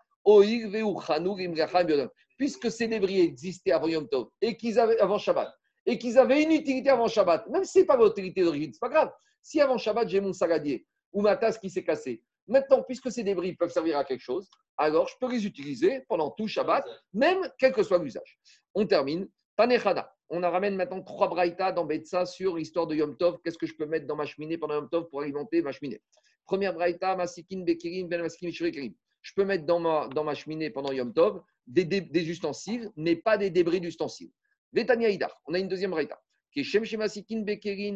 Puisque ces débris existaient avant Yom Tov et qu'ils avaient avant Shabbat et qu'ils avaient une utilité avant Shabbat, même si ce n'est pas votre utilité d'origine, ce n'est pas grave. Si avant Shabbat j'ai mon saladier ou ma tasse qui s'est cassée, maintenant puisque ces débris peuvent servir à quelque chose, alors je peux les utiliser pendant tout Shabbat, même quel que soit l'usage. On termine. Tanechana. On en ramène maintenant trois braïtas dans Betsa sur l'histoire de Yom Tov. Qu'est-ce que je peux mettre dans ma cheminée pendant Yom Tov pour alimenter ma cheminée? Première braïta, Masikin Bekirim, Ben Masikin. Je peux mettre dans ma, dans ma cheminée pendant Yom Tov des, des ustensiles, mais pas des débris d'ustensiles. On a une deuxième braïta. Qui est Shem Shemasikin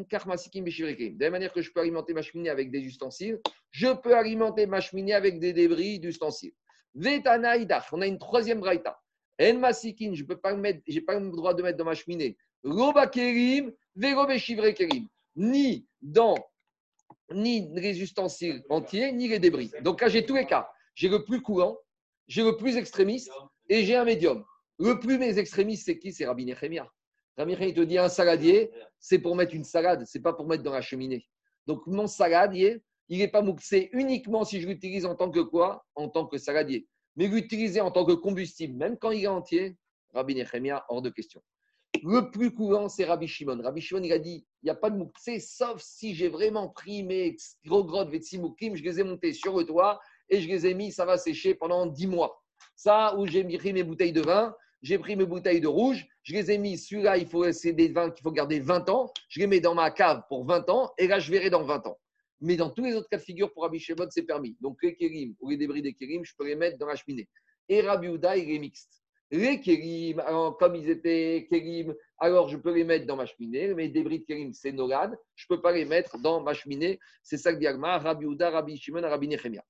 Karmasikin. De la même manière que je peux alimenter ma cheminée avec des ustensiles, je peux alimenter ma cheminée avec des débris d'ustensiles. Vetana Idar, on a une troisième braïta. En Masikin, je peux pas mettre, pas le droit de mettre dans ma cheminée. Roba Kerim, Verobe Kerim. Ni dans ni les ustensiles entiers, ni les débris. Donc là, j'ai tous les cas. J'ai le plus courant, j'ai le plus extrémiste et j'ai un médium. Le plus mes extrémistes, c'est qui? C'est Rabbi Nechemia. Rabbi Nechemia, il te dit un saladier, c'est pour mettre une salade, c'est pas pour mettre dans la cheminée. Donc mon saladier, il n'est pas mouxé uniquement si je l'utilise en tant que quoi? En tant que saladier. Mais l'utiliser en tant que combustible, même quand il est entier, Rabbi Nechemia, hors de question. Le plus courant, c'est Rabbi Shimon. Rabbi Shimon, il a dit il n'y a pas de mouktsé, sauf si j'ai vraiment pris mes gros grottes Vetsimoukim, je les ai montés sur le toit et je les ai mis, ça va sécher pendant 10 mois. Ça, où j'ai pris mes bouteilles de vin, j'ai pris mes bouteilles de rouge, je les ai mis, celui-là, il faut c'est des vins qu'il faut garder 20 ans, je les mets dans ma cave pour 20 ans, et là, je verrai dans 20 ans. Mais dans tous les autres cas de figure, pour Rabbi Shimon, c'est permis. Donc, les kérim ou les débris des kérim, je peux les mettre dans la cheminée. Et Rabbi Houda, il est mixte. Les kélim, alors, comme ils étaient kélim, alors je peux les mettre dans ma cheminée, mais débris de kélim, c'est nolad, je ne peux pas les mettre dans ma cheminée. C'est ça que dit Agma, Rabbi Uda, Rabbi Shimon, Rabbi Nechemia.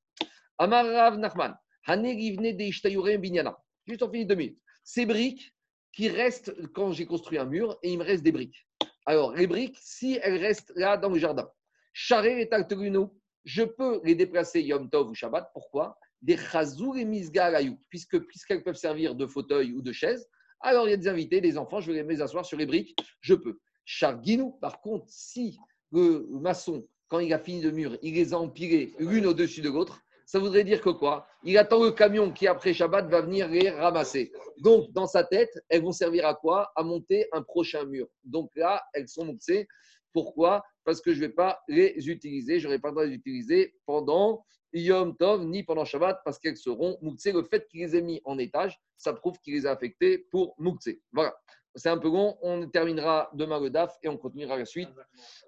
Amar Rav Nachman, Hané Rivne de Ishtayurem Binyana. Juste en finit deux minutes. Ces briques qui restent quand j'ai construit un mur et il me reste des briques. Alors, les briques, si elles restent là dans le jardin, charré et Tarteruno, je peux les déplacer Yom Tov ou Shabbat. Pourquoi? Des chazour et misgalayou, puisque puisqu'elles peuvent servir de fauteuil ou de chaise. Alors, il y a des invités, des enfants, je vais les asseoir sur les briques, je peux. Charguinou, par contre, si le maçon, quand il a fini de mur, il les a empilées l'une au-dessus de l'autre, ça voudrait dire que quoi? Il attend le camion qui, après Shabbat, va venir les ramasser. Donc, dans sa tête, elles vont servir à quoi? À monter un prochain mur. Donc là, elles sont montées. Pourquoi? Parce que je ne vais pas les utiliser. Je n'aurai pas le droit de les utiliser pendant Yom Tov ni pendant Shabbat parce qu'elles seront mouktsé. Le fait qu'il les ait mis en étage, ça prouve qu'il les a affectées pour mouktsé. Voilà. C'est un peu long. On terminera demain le DAF et on continuera la suite.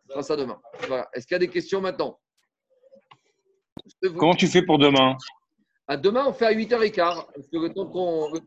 On fera ça demain. Voilà. Est-ce qu'il y a des questions maintenant? Comment tu fais pour demain? À demain, on fait à 8h15. Parce que le temps qu'on.